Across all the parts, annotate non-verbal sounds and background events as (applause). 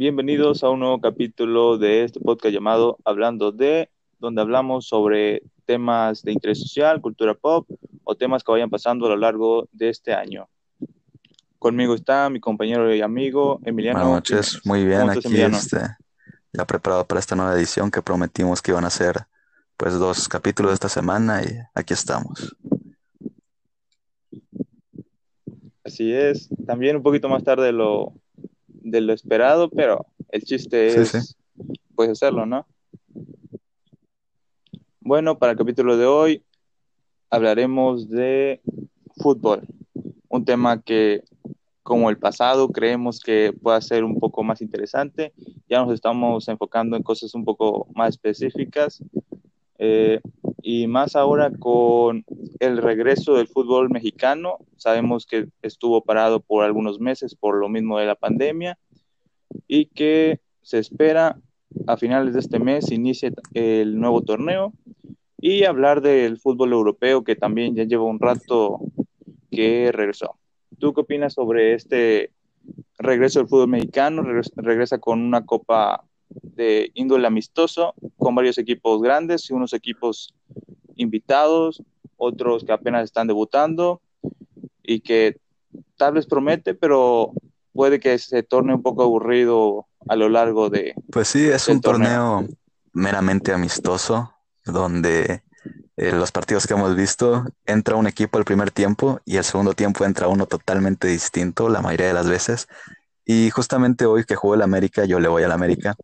Bienvenidos a un nuevo capítulo de este podcast llamado Hablando de, donde hablamos sobre temas de interés social, cultura pop o temas que vayan pasando a lo largo de este año. Conmigo está mi compañero y amigo Emiliano. Buenas noches, muy bien, aquí este, ya preparado para esta nueva edición que prometimos que iban a ser pues dos capítulos de esta semana y aquí estamos. Así es, también un poquito más tarde de lo, de lo esperado, pero el chiste es pues hacerlo, ¿no? Bueno, para el capítulo de hoy hablaremos de fútbol, un tema que como el pasado creemos que pueda ser un poco más interesante. Ya nos estamos enfocando en cosas un poco más específicas eh, y más ahora con el regreso del fútbol mexicano. Sabemos que estuvo parado por algunos meses por lo mismo de la pandemia y que se espera a finales de este mes inicie el nuevo torneo y hablar del fútbol europeo que también ya lleva un rato que regresó. ¿Tú qué opinas sobre este regreso del fútbol mexicano? Regresa con una copa de índole amistoso, con varios equipos grandes y unos equipos invitados, otros que apenas están debutando y que tal vez promete, pero puede que se torne un poco aburrido a lo largo de... Pues sí, es un torneo. meramente amistoso, donde eh, los partidos que hemos visto, entra un equipo al primer tiempo y el segundo tiempo entra uno totalmente distinto la mayoría de las veces. Y justamente hoy que jugó el América, yo le voy al América,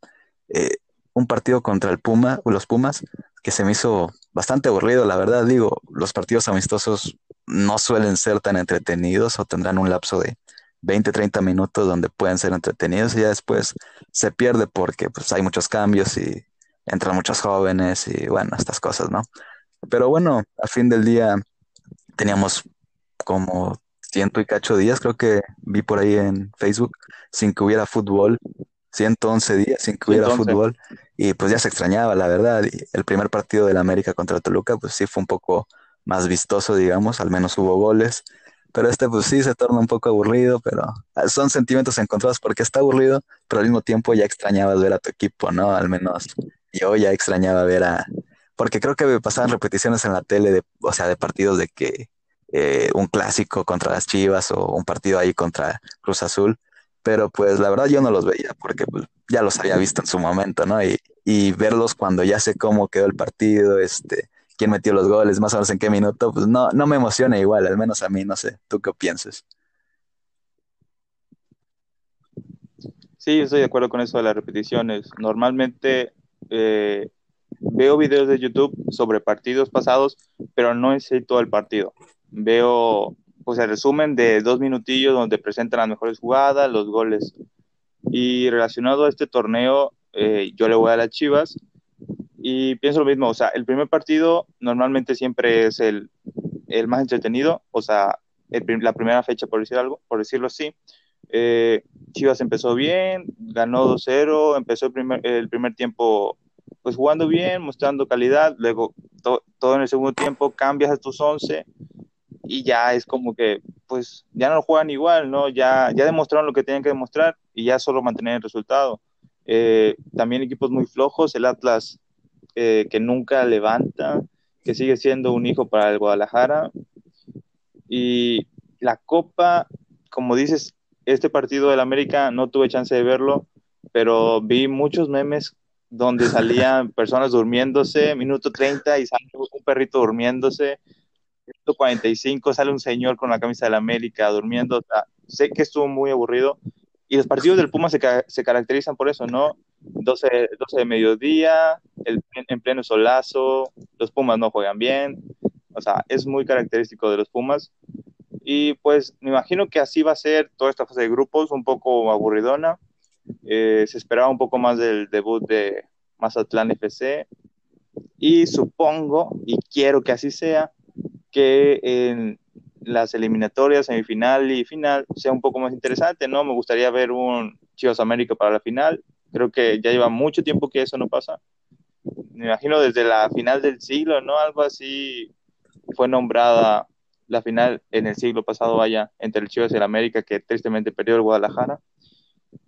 eh, un partido contra el Puma, los Pumas, que se me hizo bastante aburrido, la verdad digo, los partidos amistosos no suelen ser tan entretenidos o tendrán un lapso de 20, 30 minutos donde pueden ser entretenidos y ya después se pierde porque pues hay muchos cambios y entran muchos jóvenes y bueno, estas cosas, ¿no? Pero bueno, a fin del día teníamos como ciento y cacho días, creo que vi por ahí en Facebook, sin que hubiera fútbol 111 días sin que hubiera fútbol y pues ya se extrañaba, la verdad. Y el primer partido del América contra Toluca, pues sí fue un poco más vistoso, digamos, al menos hubo goles. Pero este, pues sí, se torna un poco aburrido, pero ah, son sentimientos encontrados porque está aburrido, pero al mismo tiempo ya extrañabas ver a tu equipo, ¿no? Al menos yo ya extrañaba ver a... Porque creo que me pasaban repeticiones en la tele, de, o sea, de partidos de que eh, un clásico contra las Chivas o un partido ahí contra Cruz Azul pero pues la verdad yo no los veía porque pues, ya los había visto en su momento, ¿no? Y, y, verlos cuando ya sé cómo quedó el partido, este, quién metió los goles, más o menos en qué minuto, pues no, no me emociona igual, al menos a mí, no sé, ¿tú qué piensas? Sí, estoy de acuerdo con eso de las repeticiones. Normalmente eh, veo videos de YouTube sobre partidos pasados, pero no en sí todo el partido. Veo pues el resumen de dos minutillos donde presentan las mejores jugadas, los goles. Y relacionado a este torneo, eh, yo le voy a las Chivas y pienso lo mismo, o sea, el primer partido normalmente siempre es el, el más entretenido, o sea, la primera fecha, por decir algo, por decirlo así. Eh, Chivas empezó bien, ganó 2-0, empezó el primer, el primer tiempo pues jugando bien, mostrando calidad, luego todo en el segundo tiempo cambias a tus 11 y ya es como que, pues, ya no juegan igual, ¿no? Ya, ya demostraron lo que tenían que demostrar y ya solo mantener el resultado. Eh, también equipos muy flojos, el Atlas eh, que nunca levanta, que sigue siendo un hijo para el Guadalajara. Y la Copa, como dices, este partido del América no tuve chance de verlo, pero vi muchos memes donde salían personas durmiéndose, minuto 30 y sale un perrito durmiéndose, 145 sale un señor con la camisa de la América durmiendo. sé que estuvo muy aburrido. Y los partidos del Puma se, caracterizan por eso, ¿no? 12, 12 de mediodía, en pleno solazo, los Pumas no juegan bien. O sea, es muy característico de los Pumas. Y pues me imagino que así va a ser toda esta fase de grupos, un poco aburridona. Eh, se esperaba un poco más del debut de Mazatlán FC. Y supongo, y quiero que así sea, que en las eliminatorias, semifinal y final sea un poco más interesante, ¿no? Me gustaría ver un Chivas América para la final. Creo que ya lleva mucho tiempo que eso no pasa. Me imagino desde la final del siglo, ¿no? Algo así fue nombrada la final en el siglo pasado, vaya, entre el Chivas y el América, que tristemente perdió el Guadalajara.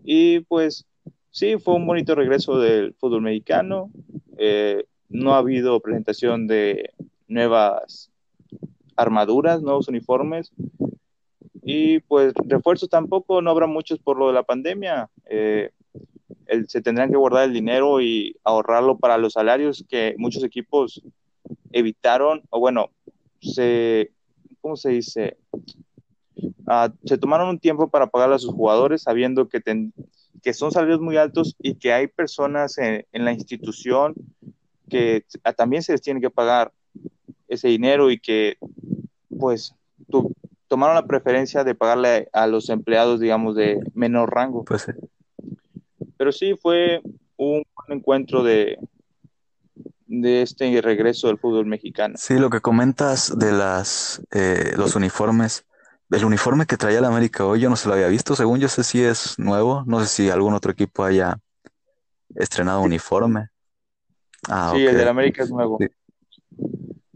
Y pues sí, fue un bonito regreso del fútbol mexicano. Eh, no ha habido presentación de nuevas armaduras, nuevos uniformes. Y pues refuerzos tampoco, no habrá muchos por lo de la pandemia. Eh, se tendrán que guardar el dinero y ahorrarlo para los salarios que muchos equipos evitaron, o bueno, se, ¿cómo se dice? Ah, se tomaron un tiempo para pagar a sus jugadores sabiendo que, que son salarios muy altos y que hay personas en, la institución que también se les tiene que pagar ese dinero y que pues tomaron la preferencia de pagarle a los empleados, digamos, de menor rango. Pues sí. Pero sí fue un encuentro de, de este regreso del fútbol mexicano. Sí, lo que comentas de las eh, los uniformes, el uniforme que traía la América hoy yo no se lo había visto, según yo sé si es nuevo, no sé si algún otro equipo haya estrenado uniforme. Ah, sí, el de la América es nuevo.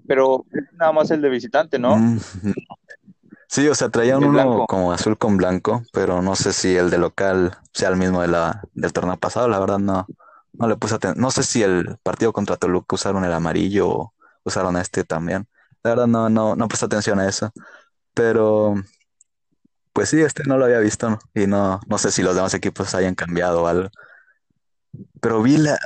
Pero nada más el de visitante, ¿no? Mm, sí, o sea, traía uno como azul con blanco, pero no sé si el de local sea el mismo de la, del torneo pasado, la verdad no, no le puse atención. No sé si el partido contra Toluca usaron el amarillo o usaron este también. La verdad no, no, no puse atención a eso. Pero, pues sí, este no lo había visto y no, no sé si los demás equipos hayan cambiado algo. Pero vi la,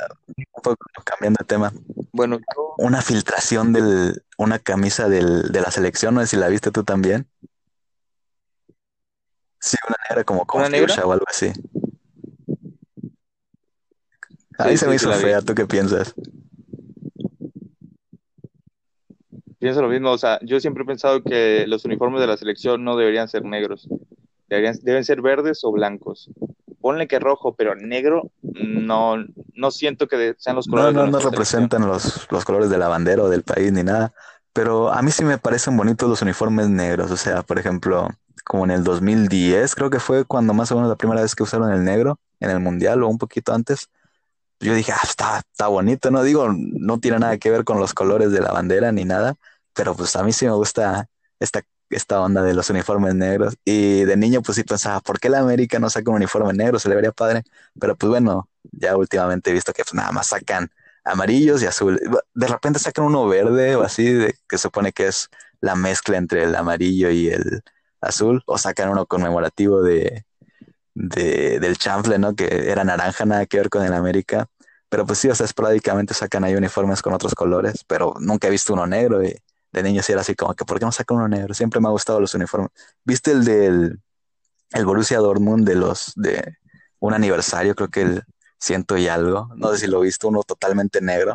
cambiando de tema, bueno, una filtración de una camisa del, de la selección, no sé si la viste tú también. Sí, una negra como con o algo así. Ahí se me hizo fea, ¿tú qué piensas? Pienso lo mismo, o sea, yo siempre he pensado que los uniformes de la selección no deberían ser negros, deberían, deben ser verdes o blancos. Ponle que rojo, pero negro, no, no siento que sean los colores. No, no, no representan los, los colores de la bandera o del país ni nada, pero a mí sí me parecen bonitos los uniformes negros, o sea, por ejemplo, como en el 2010, creo que fue cuando más o menos la primera vez que usaron el negro en el Mundial o un poquito antes yo dije, ah, está, está bonito, ¿no? Digo, no tiene nada que ver con los colores de la bandera ni nada, pero pues a mí sí me gusta esta, esta onda de los uniformes negros. Y de niño pues sí pensaba, ¿por qué la América no saca un uniforme negro? Se le vería padre. Pero pues bueno, ya últimamente he visto que pues nada más sacan amarillos y azules. De repente sacan uno verde o así, que supone que es la mezcla entre el amarillo y el azul, o sacan uno conmemorativo de, de, del chanfle, ¿no? Que era naranja, nada que ver con el América. Pero pues sí, o sea, esporádicamente sacan ahí uniformes con otros colores, pero nunca he visto uno negro y de niño sí era así como que, ¿por qué no sacan uno negro? Siempre me ha gustado los uniformes. ¿Viste el del el Borussia Dortmund de los de un aniversario, creo que el ciento y algo? No sé si lo viste, uno totalmente negro.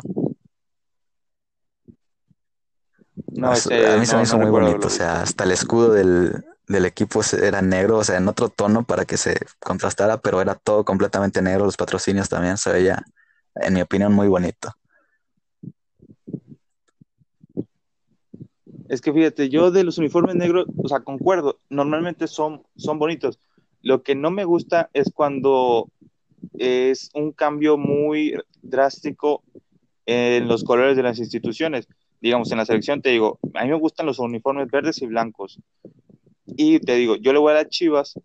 No, a mí se me hizo muy bonito, o sea, hasta el escudo del, del equipo era negro, o sea, en otro tono para que se contrastara, pero era todo completamente negro, los patrocinios también se veía, en mi opinión, muy bonito. Es que fíjate, yo de los uniformes negros, o sea, concuerdo, normalmente son, son bonitos. Lo que no me gusta es cuando es un cambio muy drástico en los colores de las instituciones. Digamos, en la selección te digo, a mí me gustan los uniformes verdes y blancos. Y te digo, yo le voy a Chivas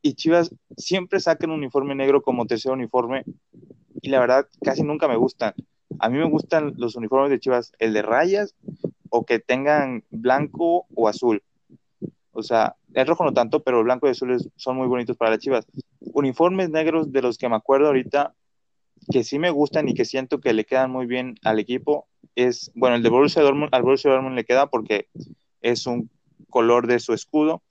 y Chivas siempre sacan un uniforme negro como tercer uniforme y la verdad casi nunca me gustan. A mí me gustan los uniformes de Chivas, el de rayas o que tengan blanco o azul. O sea, el rojo no tanto, pero blanco y azul son muy bonitos para las Chivas. Uniformes negros de los que me acuerdo ahorita que sí me gustan y que siento que le quedan muy bien al equipo es, bueno, el de Borussia Dortmund, al Borussia Dortmund le queda porque es un color de su escudo,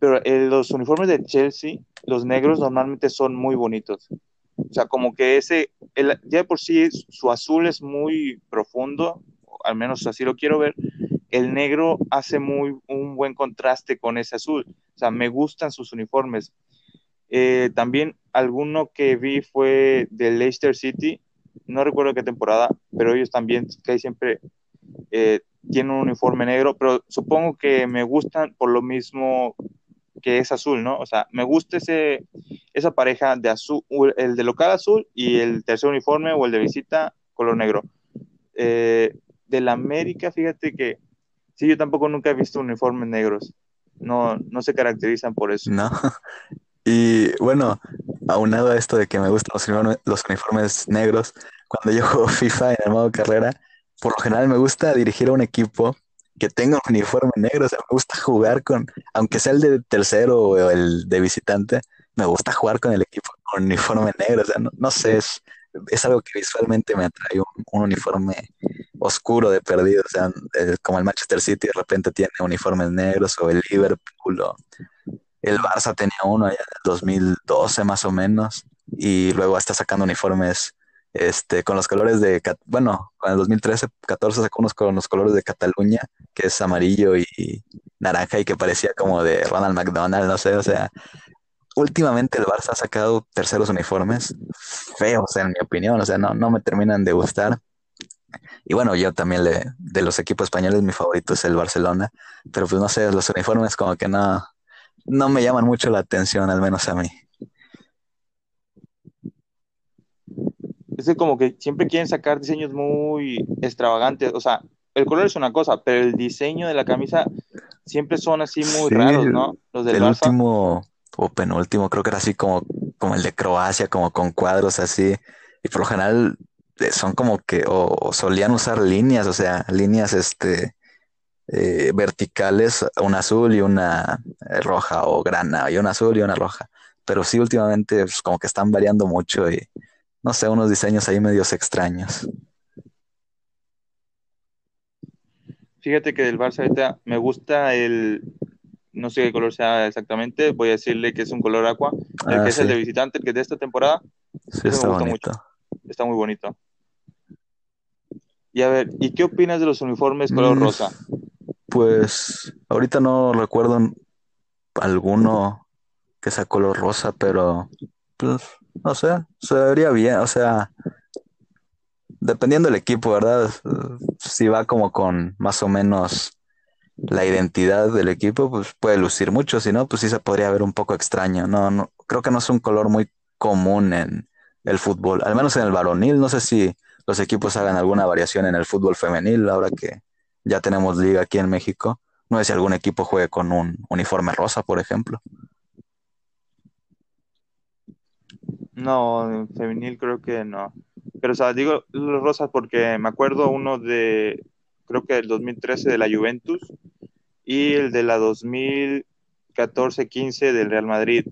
pero eh, los uniformes de Chelsea, los negros normalmente son muy bonitos. O sea, como que ese, el, ya por sí su azul es muy profundo, al menos así lo quiero ver, el negro hace muy un buen contraste con ese azul. O sea, me gustan sus uniformes. Eh, también alguno que vi fue de Leicester City, no recuerdo qué temporada, pero ellos también que siempre eh, tiene un uniforme negro, pero supongo que me gustan por lo mismo que es azul, ¿no? O sea, me gusta ese, esa pareja de azul, el de local azul y el tercer uniforme o el de visita color negro. Eh, de la América, fíjate que sí, yo tampoco nunca he visto uniformes negros. No, no se caracterizan por eso. No. (laughs) Y bueno, aunado a esto de que me gustan los uniformes, los uniformes negros, cuando yo (laughs) juego FIFA en el modo carrera, por lo general me gusta dirigir a un equipo que tenga un uniforme negro, o sea, me gusta jugar con, aunque sea el de tercero o el de visitante, me gusta jugar con el equipo con uniforme negro, o sea, no, sé, es, es, algo que visualmente me atrae un, uniforme oscuro de perdido, o sea, como el Manchester City de repente tiene uniformes negros o el Liverpool o el Barça tenía uno allá en el 2012 más o menos y luego está sacando uniformes este, con los colores de, bueno, con el 2013, 14 sacó unos con los colores de Cataluña, que es amarillo y naranja y que parecía como de Ronald McDonald, no sé, o sea, últimamente el Barça ha sacado terceros uniformes feos, en mi opinión, o sea, no, no me terminan de gustar. Y bueno, yo también le, de los equipos españoles, mi favorito es el Barcelona, pero pues no sé, los uniformes como que no, no me llaman mucho la atención, al menos a mí. es como que siempre quieren sacar diseños muy extravagantes. O sea, el color es una cosa, pero el diseño de la camisa siempre son así muy raros, ¿no? Los del el último o penúltimo, creo que era así como, como el de Croacia, como con cuadros así. Y por lo general eh, son como que, o, solían usar líneas, o sea, líneas este eh, verticales, una azul y una eh, roja, o grana, y una azul y una roja. Pero sí, últimamente, pues, como que están variando mucho y no sé, unos diseños ahí medios extraños. Fíjate que del Barça ahorita me gusta el, no sé qué color sea exactamente, voy a decirle que es un color aqua, el ah, que es el de visitante, el que es de esta temporada. Sí, está bonito. Está muy bonito. Y a ver, ¿y qué opinas de los uniformes color mm, rosa? Pues ahorita no recuerdo alguno que sea color rosa, pero pues no sé, se vería bien, o sea, dependiendo del equipo, ¿verdad? Si va como con más o menos la identidad del equipo, pues puede lucir mucho, si no, pues sí se podría ver un poco extraño. No, no, creo que no es un color muy común en el fútbol, al menos en el varonil, no sé si los equipos hagan alguna variación en el fútbol femenil, ahora que ya tenemos liga aquí en México. No sé si algún equipo juegue con un uniforme rosa, por ejemplo. No, en femenil creo que no. Pero, o sea, digo los rosas porque me acuerdo uno de, creo que el 2013 de la Juventus y el de la 2014-15 del Real Madrid.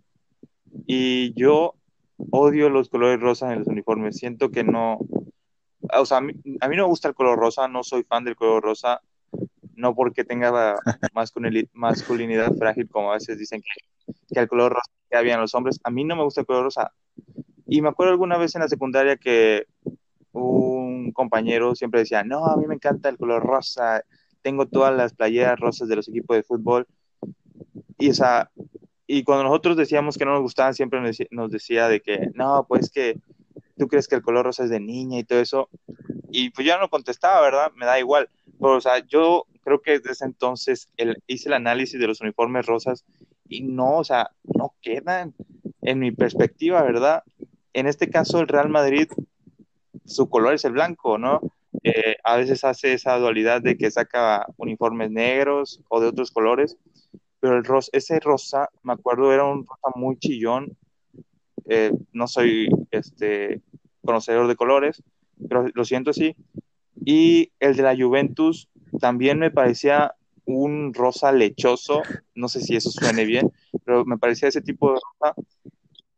Y yo odio los colores rosas en los uniformes. Siento que no, o sea, a mí, no me gusta el color rosa, no soy fan del color rosa, no porque tenga (laughs) masculinidad frágil, como a veces dicen que, que el color rosa queda bien a los hombres. A mí no me gusta el color rosa. Y me acuerdo alguna vez en la secundaria que compañero siempre decía, no, a mí me encanta el color rosa, tengo todas las playeras rosas de los equipos de fútbol. Y, esa, y cuando nosotros decíamos que no nos gustaban, siempre nos decía, de que, no, pues que tú crees que el color rosa es de niña y todo eso. Y pues yo no contestaba, ¿verdad? Me da igual. Pero, o sea, yo creo que desde entonces el, hice el análisis de los uniformes rosas y no, o sea, no quedan, en mi perspectiva, ¿verdad? en este caso el Real Madrid, su color es el blanco, ¿no? Eh, a veces hace esa dualidad de que saca uniformes negros o de otros colores, pero el rosa, ese rosa, me acuerdo, era un rosa muy chillón. Eh, no soy este, conocedor de colores, pero lo siento así. Y el de la Juventus también me parecía un rosa lechoso, no sé si eso suene bien, pero me parecía ese tipo de rosa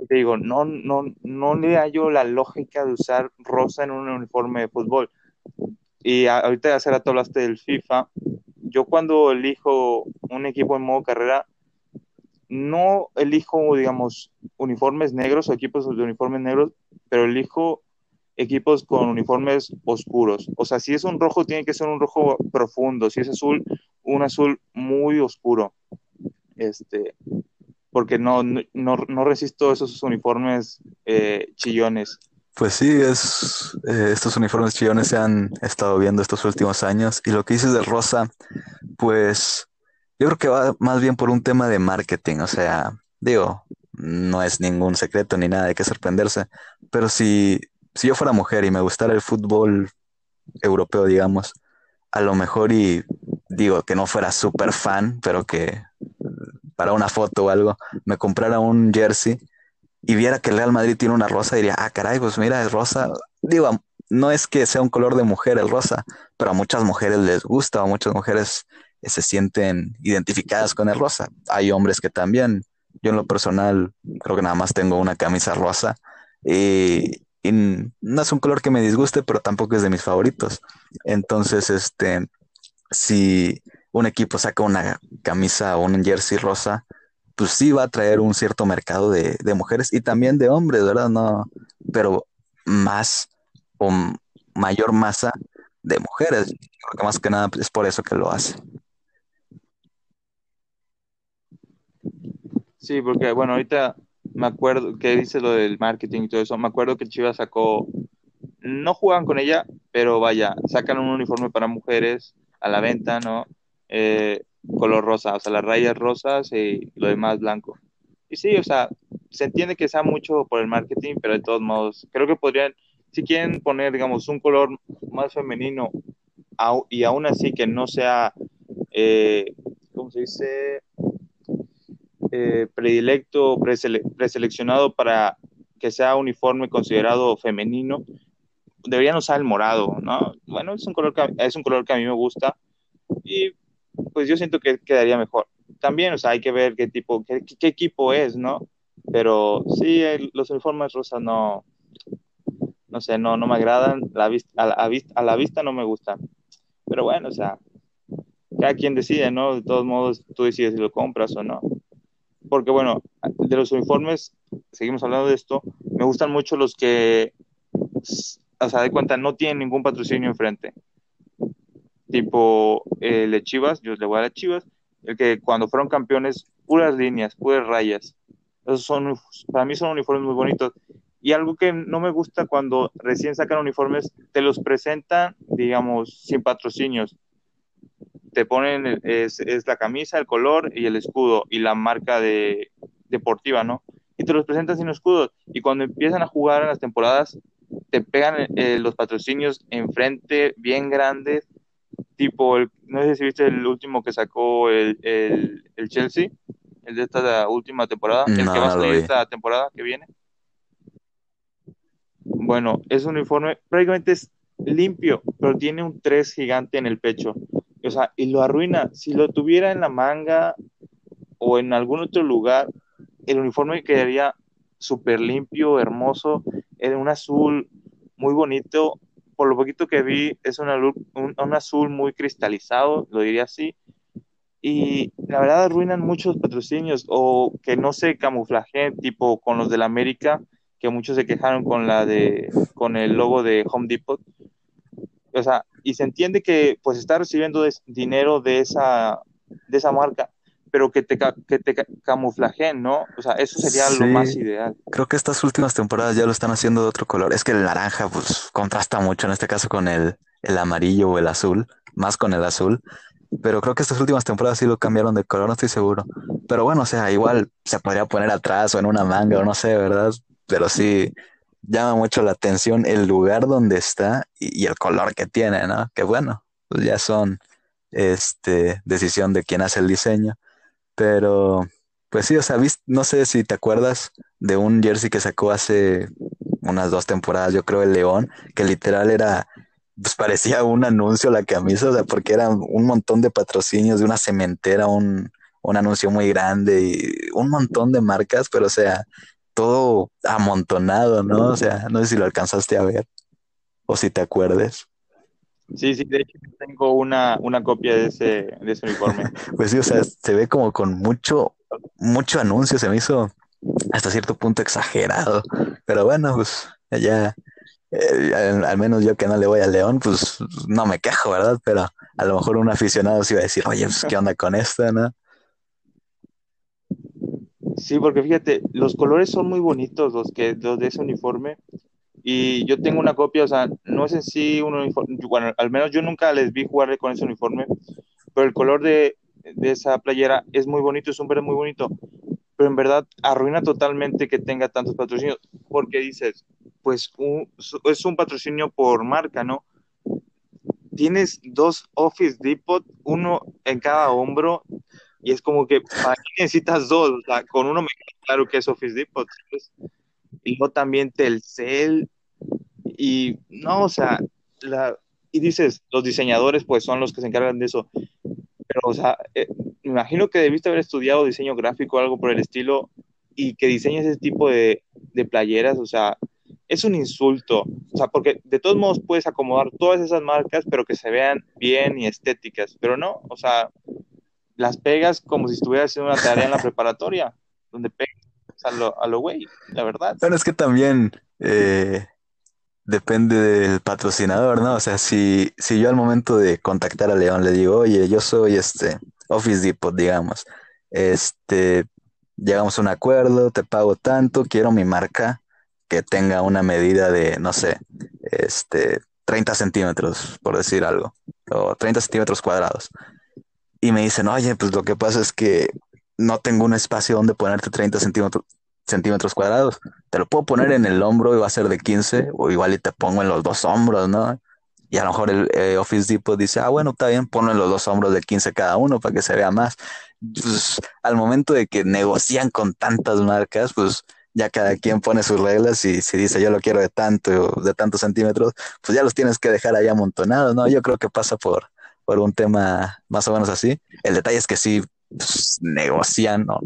te digo, no, no, no le hallo la lógica de usar rosa en un uniforme de fútbol. Y ahorita hace rato hablaste del FIFA. Yo cuando elijo un equipo en modo carrera, no elijo, digamos, uniformes negros o equipos de uniformes negros, pero elijo equipos con uniformes oscuros. O sea, si es un rojo, tiene que ser un rojo profundo. Si es azul, un azul muy oscuro. Este, porque no, no, resisto esos uniformes eh, chillones. Pues sí, es, eh, estos uniformes chillones se han estado viendo estos últimos años y lo que dices de rosa, pues yo creo que va más bien por un tema de marketing, o sea, digo, no es ningún secreto ni nada, hay que sorprenderse, pero si, si yo fuera mujer y me gustara el fútbol europeo, digamos, a lo mejor y digo que no fuera súper fan, pero que para una foto o algo, me comprara un jersey y viera que el Real Madrid tiene una rosa, diría, ah, caray, pues mira, es rosa. Digo, no es que sea un color de mujer el rosa, pero a muchas mujeres les gusta, a muchas mujeres se sienten identificadas con el rosa. Hay hombres que también. Yo en lo personal creo que nada más tengo una camisa rosa y, no es un color que me disguste, pero tampoco es de mis favoritos. Entonces, este, si un equipo saca una camisa o un jersey rosa, pues sí va a traer un cierto mercado de, mujeres y también de hombres, ¿verdad? No, pero más o mayor masa de mujeres. Creo que más que nada es por eso que lo hace. Sí, porque bueno, ahorita me acuerdo que dice lo del marketing y todo eso. Me acuerdo que Chivas sacó, no juegan con ella, pero vaya, sacan un uniforme para mujeres a la venta, ¿no? Eh, color rosa, o sea, las rayas rosas y lo demás blanco. Y sí, o sea, se entiende que sea mucho por el marketing, pero de todos modos, creo que podrían, si quieren poner, digamos, un color más femenino y aún así que no sea, eh, ¿cómo se dice? Eh, predilecto, preseleccionado para que sea uniforme considerado femenino, deberían usar el morado, ¿no? Bueno, es un color que, es un color que a mí me gusta y pues yo siento que quedaría mejor. También, o sea, hay que ver qué tipo, qué, qué equipo es, ¿no? Pero sí, los uniformes rosas no, no sé, no, no me agradan, la vista, a, la, a la vista no me gustan. Pero bueno, o sea, cada quien decide, ¿no? De todos modos, tú decides si lo compras o no porque bueno, de los uniformes, seguimos hablando de esto, me gustan mucho los que, o sea, de cuenta, no tienen ningún patrocinio enfrente. Tipo el de Chivas, yo le voy a las Chivas, el que cuando fueron campeones, puras líneas, puras rayas. Esos son, para mí son uniformes muy bonitos. Y algo que no me gusta cuando recién sacan uniformes, te los presentan, digamos, sin patrocinios te ponen, es, es, la camisa, el color y el escudo y la marca de, deportiva, ¿no? Y te los presentan sin escudos. Y cuando empiezan a jugar en las temporadas, te pegan eh, los patrocinios enfrente, bien grandes, tipo, el, no sé si viste el último que sacó el, el, el Chelsea, el de esta última temporada, el que va a salir esta temporada que viene. Bueno, es un uniforme, prácticamente es limpio, pero tiene un 3 gigante en el pecho. O sea, y lo arruina. Si lo tuviera en la manga o en algún otro lugar, el uniforme quedaría súper limpio, hermoso, en un azul muy bonito. Por lo poquito que vi, es un, un, azul muy cristalizado, lo diría así. Y la verdad arruinan muchos patrocinios o que no se camuflaje tipo con los de la América, que muchos se quejaron con la de con el logo de Home Depot. O sea, y se entiende que pues está recibiendo dinero de esa, de esa marca, pero que te, que te camuflajen, ¿no? O sea, eso sería lo más ideal. Creo que estas últimas temporadas ya lo están haciendo de otro color. Es que el naranja pues contrasta mucho, en este caso con el, el amarillo o el azul, más con el azul. Pero creo que estas últimas temporadas sí lo cambiaron de color, no estoy seguro. Pero bueno, o sea, igual se podría poner atrás o en una manga o no sé, ¿verdad? Pero sí, llama mucho la atención el lugar donde está y, el color que tiene, ¿no? Que bueno, pues ya son este, decisión de quien hace el diseño. Pero, pues sí, o sea, no sé si te acuerdas de un jersey que sacó hace unas dos temporadas, yo creo, el León, que literal era, pues parecía un anuncio la camisa, o sea, porque era un montón de patrocinios de una cementera, un, un anuncio muy grande y un montón de marcas, pero o sea, todo amontonado, ¿no? O sea, no sé si lo alcanzaste a ver o si te acuerdes. Sí, sí, de hecho tengo una, una copia de ese, de ese uniforme. (laughs) pues sí, o sea, se ve como con mucho, mucho anuncio, se me hizo hasta cierto punto exagerado. Pero bueno, pues ya, eh, al, menos yo que no le voy a León, pues no me quejo, ¿verdad? Pero a lo mejor un aficionado se iba a decir, oye, pues qué onda con esto, ¿no? Sí, porque fíjate, los colores son muy bonitos los que los de ese uniforme y yo tengo una copia, o sea, no en sí un uniforme, bueno, al menos yo nunca les vi jugar con ese uniforme, pero el color de, de esa playera es muy bonito, es un verde muy bonito, pero en verdad arruina totalmente que tenga tantos patrocinios, porque dices, pues es un patrocinio por marca, ¿no? Tienes dos Office Depot, uno en cada hombro, y es como que, ¿para qué necesitas dos? O sea, con uno me queda claro que es Office Depot. y luego también Telcel, y no, o sea, la, y dices, los diseñadores pues son los que se encargan de eso, pero o sea, eh, me imagino que debiste haber estudiado diseño gráfico o algo por el estilo y que diseñes ese tipo de, de playeras, o sea, es un insulto, o sea, porque de todos modos puedes acomodar todas esas marcas, pero que se vean bien y estéticas, pero no, o sea, las pegas como si estuvieras haciendo una tarea en la preparatoria, donde pegas a lo, a lo güey, la verdad. Pero es que también eh, depende del patrocinador, ¿no? O sea, si, si yo al momento de contactar a León le digo, oye, yo soy este Office Depot, digamos, este, llegamos a un acuerdo, te pago tanto, quiero mi marca que tenga una medida de, no sé, este, 30 centímetros, por decir algo, o 30 centímetros cuadrados. Y me dicen, oye, pues lo que pasa es que no tengo un espacio donde ponerte 30 centímetros, centímetros cuadrados. Te lo puedo poner en el hombro y va a ser de 15, o igual y te pongo en los dos hombros, ¿no? Y a lo mejor el eh, Office Depot dice, ah, bueno, está bien, ponlo en los dos hombros de 15 cada uno para que se vea más. Pues, al momento de que negocian con tantas marcas, pues ya cada quien pone sus reglas y si dice yo lo quiero de tanto, de tantos centímetros, pues ya los tienes que dejar ahí amontonados, ¿no? Yo creo que pasa por, por un tema más o menos así. El detalle es que sí pues, negocian, ¿no?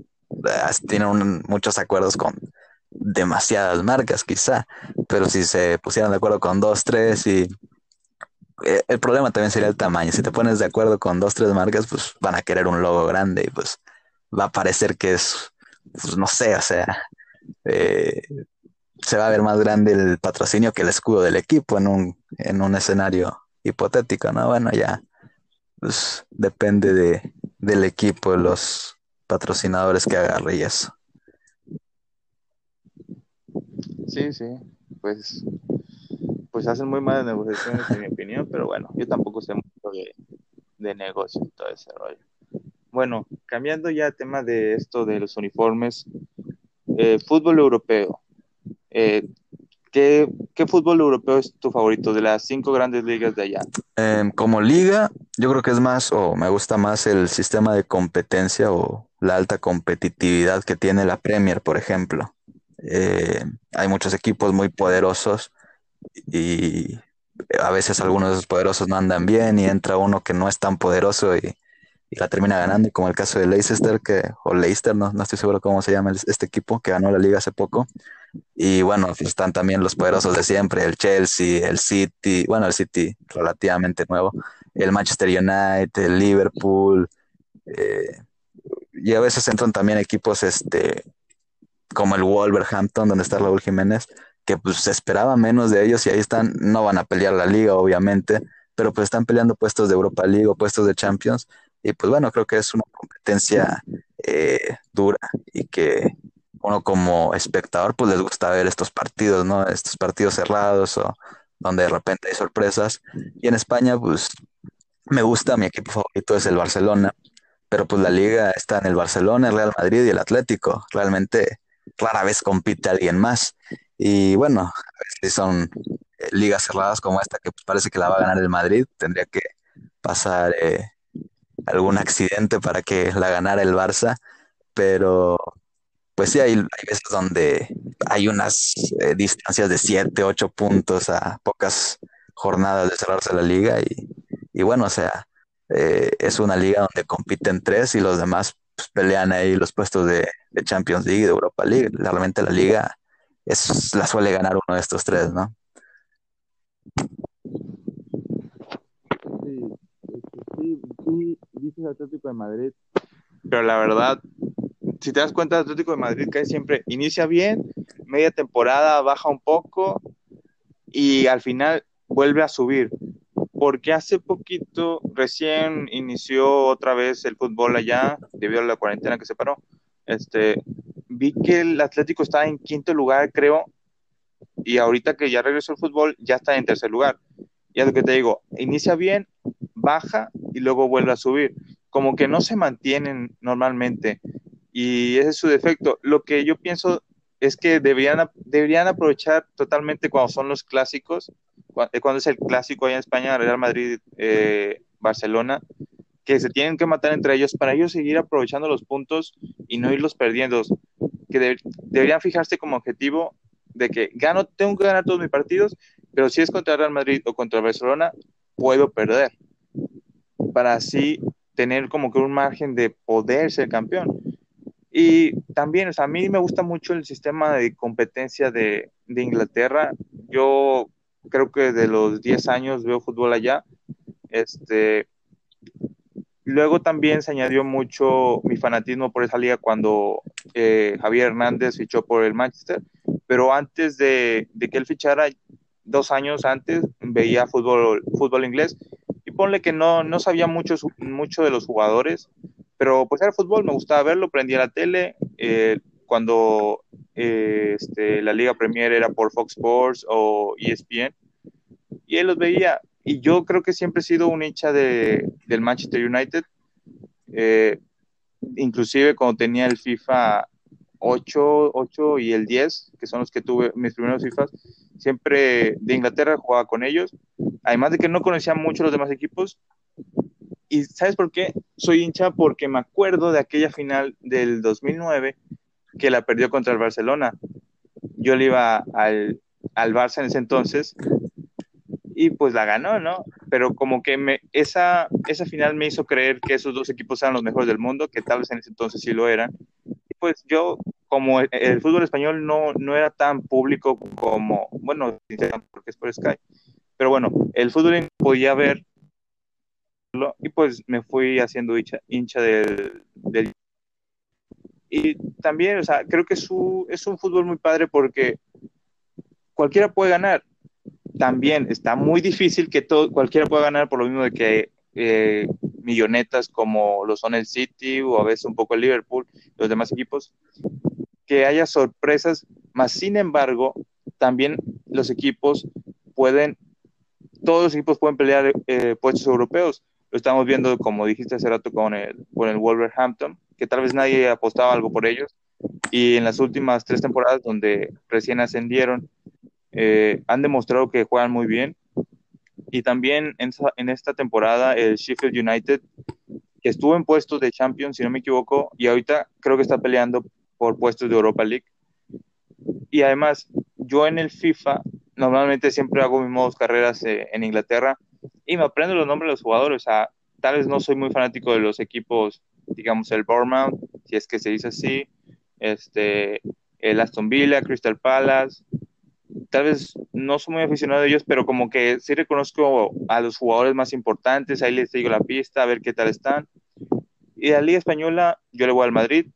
Tienen muchos acuerdos con demasiadas marcas quizá, pero si se pusieran de acuerdo con dos, tres y eh, el problema también sería el tamaño. Si te pones de acuerdo con dos, tres marcas, pues van a querer un logo grande y pues va a parecer que es, pues no sé, o sea, eh, se va a ver más grande el patrocinio que el escudo del equipo en un, en un escenario hipotético, ¿no? Bueno, ya pues depende de, del equipo, los patrocinadores que agarre y eso. Sí, sí, pues, pues hacen muy malas negociaciones en mi opinión, pero bueno, yo tampoco sé mucho de, de negocio y todo ese rollo. Bueno, cambiando ya tema de esto de los uniformes, eh, fútbol europeo. Eh, ¿qué, fútbol europeo es tu favorito de las cinco grandes ligas de allá? Em, como liga, yo creo que es más, o me gusta más el sistema de competencia o la alta competitividad que tiene la Premier, por ejemplo. Eh, hay muchos equipos muy poderosos y a veces algunos de esos poderosos no andan bien y entra uno que no es tan poderoso y y la termina ganando, como el caso de Leicester, que, o Leicester, no, no estoy seguro cómo se llama este equipo, que ganó la liga hace poco. Y bueno, están también los poderosos de siempre, el Chelsea, el City, bueno, el City relativamente nuevo, el Manchester United, el Liverpool, eh, y a veces entran también equipos este, como el Wolverhampton, donde está Raúl Jiménez, que pues se esperaba menos de ellos y ahí están, no van a pelear la liga, obviamente, pero pues están peleando puestos de Europa League o puestos de Champions y pues bueno, creo que es una competencia eh, dura y que uno como espectador pues les gusta ver estos partidos, ¿no? Estos partidos cerrados o donde de repente hay sorpresas. Y en España pues me gusta, mi equipo favorito es el Barcelona, pero pues la liga está en el Barcelona, el Real Madrid y el Atlético. Realmente rara vez compite alguien más. Y bueno, si son eh, ligas cerradas como esta que parece que la va a ganar el Madrid, tendría que pasar eh, algún accidente para que la ganara el Barça, pero pues sí, hay, veces donde hay unas eh, distancias de 7, 8 puntos a pocas jornadas de cerrarse la liga y, bueno, o sea, eh, es una liga donde compiten tres y los demás pues, pelean ahí los puestos de, Champions League, de Europa League. Realmente la liga es, la suele ganar uno de estos tres, ¿no? sí dices Atlético de Madrid, pero la verdad, si te das cuenta, el Atlético de Madrid cae siempre, inicia bien, media temporada baja un poco y al final vuelve a subir. Porque hace poquito, recién inició otra vez el fútbol allá, debido a la cuarentena que se paró. Este, vi que el Atlético estaba en quinto lugar, creo, y ahorita que ya regresó el fútbol, ya está en tercer lugar. Y es lo que te digo, inicia bien, baja y luego vuelve a subir. Como que no se mantienen normalmente y ese es su defecto. Lo que yo pienso es que deberían, deberían aprovechar totalmente cuando son los clásicos, eh, cuando es el clásico allá en España, Real Madrid, eh, Barcelona, que se tienen que matar entre ellos para ellos seguir aprovechando los puntos y no irlos perdiendo. Que deberían fijarse como objetivo de que gano, tengo que ganar todos mis partidos, pero si es contra Real Madrid o contra Barcelona, puedo perder. Para así tener como que un margen de poder ser campeón. Y también, o sea, a mí me gusta mucho el sistema de competencia de, de Inglaterra. Yo creo que de los 10 años veo fútbol allá. Este, luego también se añadió mucho mi fanatismo por esa liga cuando eh, Javier Hernández fichó por el Manchester, pero antes de, de, que él fichara, dos años antes, veía fútbol, fútbol inglés ponle que no, no sabía mucho, mucho de los jugadores, pero pues era fútbol, me gustaba verlo, prendía la tele, eh, cuando eh, este, la Liga Premier era por Fox Sports o ESPN, y él los veía. Y yo creo que siempre he sido un hincha de, del Manchester United. Eh, inclusive cuando tenía el FIFA 8, 8 y el 10, que son los que tuve mis primeros FIFAs, siempre de Inglaterra jugaba con ellos. Además de que no conocía mucho los demás equipos. ¿Y sabes por qué? Soy hincha porque me acuerdo de aquella final del 2009 que la perdió contra el Barcelona. Yo le iba al, al Barça en ese entonces y pues la ganó, ¿no? Pero como que me, esa, esa final me hizo creer que esos dos equipos eran los mejores del mundo, que tal vez en ese entonces sí lo eran. Y pues yo, como el, fútbol español no, no era tan público como, bueno, porque es por Sky, pero bueno, el fútbol podía ver y pues me fui haciendo hincha, hincha del, del, Y también, o sea, creo que es un, es un fútbol muy padre porque cualquiera puede ganar. También está muy difícil que todo, cualquiera pueda ganar por lo mismo de que eh, millonetas como lo son el City o a veces un poco el Liverpool, los demás equipos, que haya sorpresas, más sin embargo, también los equipos pueden, todos los equipos pueden pelear eh, puestos europeos. Lo estamos viendo, como dijiste hace rato, con el, Wolverhampton, que tal vez nadie apostaba algo por ellos. Y en las últimas tres temporadas, donde recién ascendieron, eh, han demostrado que juegan muy bien. Y también en, en, esta temporada el Sheffield United, que estuvo en puestos de Champions, si no me equivoco, y ahorita creo que está peleando por puestos de Europa League. Y además, yo en el FIFA normalmente siempre hago mis modos carreras eh, en Inglaterra y me aprendo los nombres de los jugadores. O tal vez no soy muy fanático de los equipos, digamos el Bournemouth, si es que se dice así, este, el Aston Villa, Crystal Palace, tal vez no soy muy aficionado a ellos, pero como que sí reconozco a los jugadores más importantes, ahí les digo la pista, a ver qué tal están. Y de la Liga Española, yo le voy al Madrid.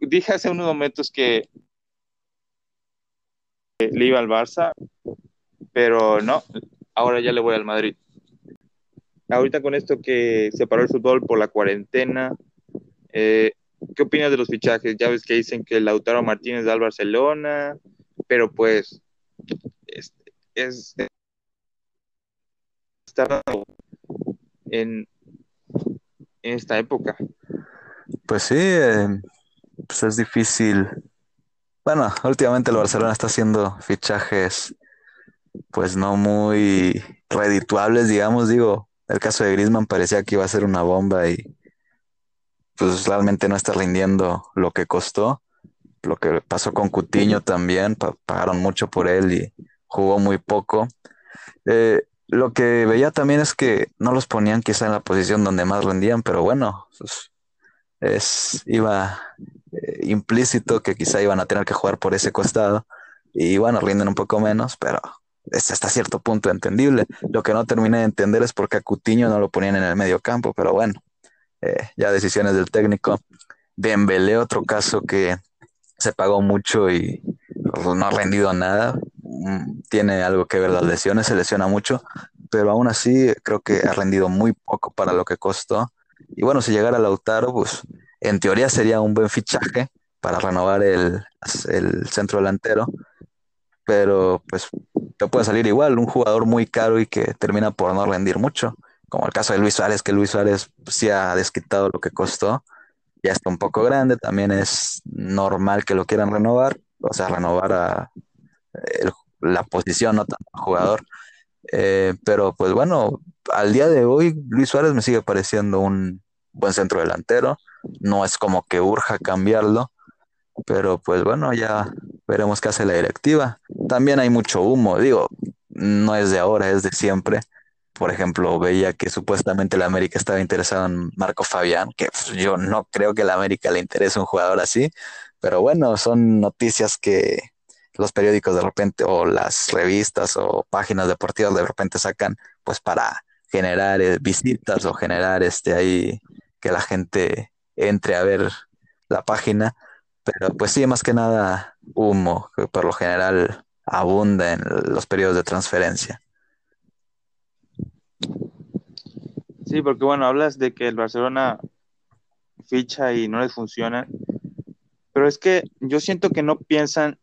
dije hace unos momentos que le iba al Barça, pero no, ahora ya le voy al Madrid. Ahorita con esto que se paró el fútbol por la cuarentena, eh, ¿qué opinas de los fichajes? Ya ves que dicen que Lautaro Martínez da al Barcelona, pero pues es, es está en, en, esta época. Pues sí, eh, pues es difícil. Bueno, últimamente el Barcelona está haciendo fichajes pues no muy redituables, digamos, digo, el caso de Griezmann parecía que iba a ser una bomba y pues realmente no está rindiendo lo que costó lo que pasó con Cutiño también, pagaron mucho por él y jugó muy poco. Eh, lo que veía también es que no los ponían quizá en la posición donde más rendían, pero bueno, pues, es, iba eh, implícito que quizá iban a tener que jugar por ese costado y bueno, rinden un poco menos, pero es hasta cierto punto entendible. Lo que no terminé de entender es por qué a Cutiño no lo ponían en el medio campo, pero bueno, eh, ya decisiones del técnico. Dembélé, otro caso que se pagó mucho y pues, no ha rendido nada. Mm, tiene algo que ver las lesiones, se lesiona mucho, pero aún así creo que ha rendido muy poco para lo que costó. Y bueno, si llegara Lautaro, pues en teoría sería un buen fichaje para renovar el, el centro delantero, pero pues te puede salir igual, un jugador muy caro y que termina por no rendir mucho, como el caso de Luis Suárez, que Luis Suárez sí ha desquitado lo que costó ya está un poco grande, también es normal que lo quieran renovar, o sea, renovar a la posición, no tanto al jugador. Eh, pero pues bueno, al día de hoy Luis Suárez me sigue pareciendo un buen centro delantero, no es como que urja cambiarlo, pero pues bueno, ya veremos qué hace la directiva. También hay mucho humo, digo, no es de ahora, es de siempre. Por ejemplo, veía que supuestamente la América estaba interesado en Marco Fabián, que pues, yo no creo que la América le interese un jugador así, pero bueno, son noticias que los periódicos de repente o las revistas o páginas deportivas de repente sacan pues para generar eh, visitas o generar este ahí que la gente entre a ver la página, pero pues sí, más que nada humo, que por lo general abunda en los periodos de transferencia. Sí, porque bueno, hablas de que el Barcelona ficha y no les funciona, pero es que yo siento que no piensan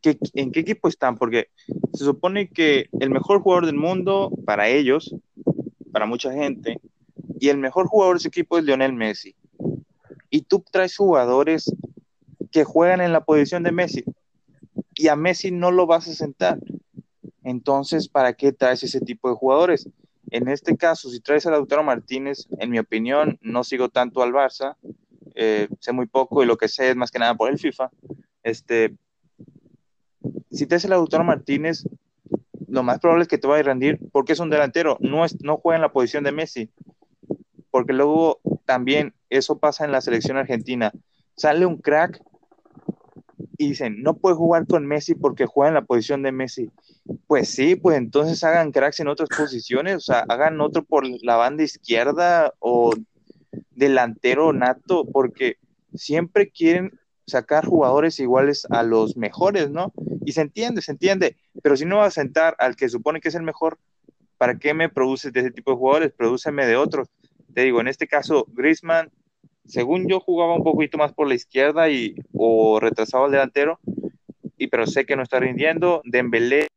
que, en qué equipo están, porque se supone que el mejor jugador del mundo para ellos, para mucha gente, y el mejor jugador de su equipo es Lionel Messi. Y tú traes jugadores que juegan en la posición de Messi y a Messi no lo vas a sentar. Entonces, ¿para qué traes ese tipo de jugadores? En este caso, si traes a Lautaro Martínez, en mi opinión, no sigo tanto al Barça, eh, sé muy poco y lo que sé es más que nada por el FIFA. Este, si traes a Lautaro Martínez, lo más probable es que te vaya a rendir porque es un delantero, no, es, no juega en la posición de Messi. Porque luego también eso pasa en la selección argentina. Sale un crack y dicen, no puede jugar con Messi porque juega en la posición de Messi. Pues sí, pues entonces hagan cracks en otras posiciones, o sea, hagan otro por la banda izquierda o delantero nato, porque siempre quieren sacar jugadores iguales a los mejores, ¿no? Y se entiende, se entiende, pero si no vas a sentar al que supone que es el mejor, ¿para qué me produces de ese tipo de jugadores? Prodúceme de otros. Te digo, en este caso, Griezmann, según yo jugaba un poquito más por la izquierda y o retrasaba al delantero, y pero sé que no está rindiendo. Dembélé,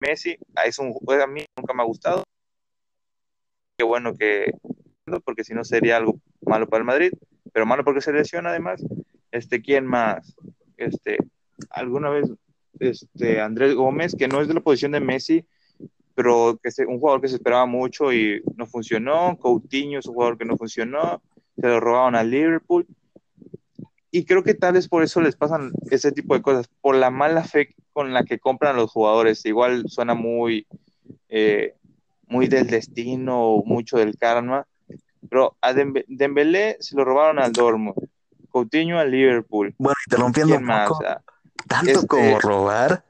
Messi, es un a mí nunca me ha gustado. Qué bueno que porque si no sería algo malo para el Madrid, pero malo porque se lesiona además. Este, ¿quién más? Este, alguna vez, este, Andrés Gómez, que no es de la posición de Messi, pero que es un jugador que se esperaba mucho y no funcionó. Coutinho es un jugador que no funcionó, se lo robaron a Liverpool. Y creo que tal vez por eso les pasan ese tipo de cosas, por la mala fe con la que compran los jugadores. Igual suena muy, eh, muy del destino, mucho del karma, pero a Dembélé se lo robaron al Dortmund, Coutinho al Liverpool. Bueno, interrumpiendo un poco, tanto este como robar,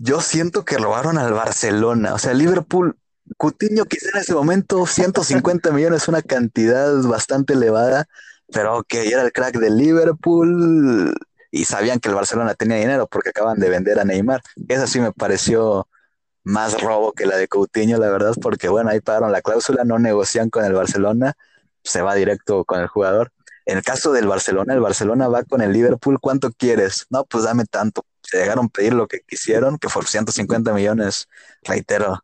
yo siento que robaron al Barcelona. O sea, Liverpool, Coutinho quizá en ese momento 150 (laughs) millones, una cantidad bastante elevada, pero que era el crack de Liverpool y sabían que el Barcelona tenía dinero porque acaban de vender a Neymar. Eso sí me pareció más robo que la de Coutinho, la verdad, porque bueno, ahí pagaron la cláusula, no negocian con el Barcelona, se va directo con el jugador. En el caso del Barcelona, el Barcelona va con el Liverpool, ¿cuánto quieres? No, pues dame tanto. Se llegaron a pedir lo que quisieron, que fue 150 millones, reitero,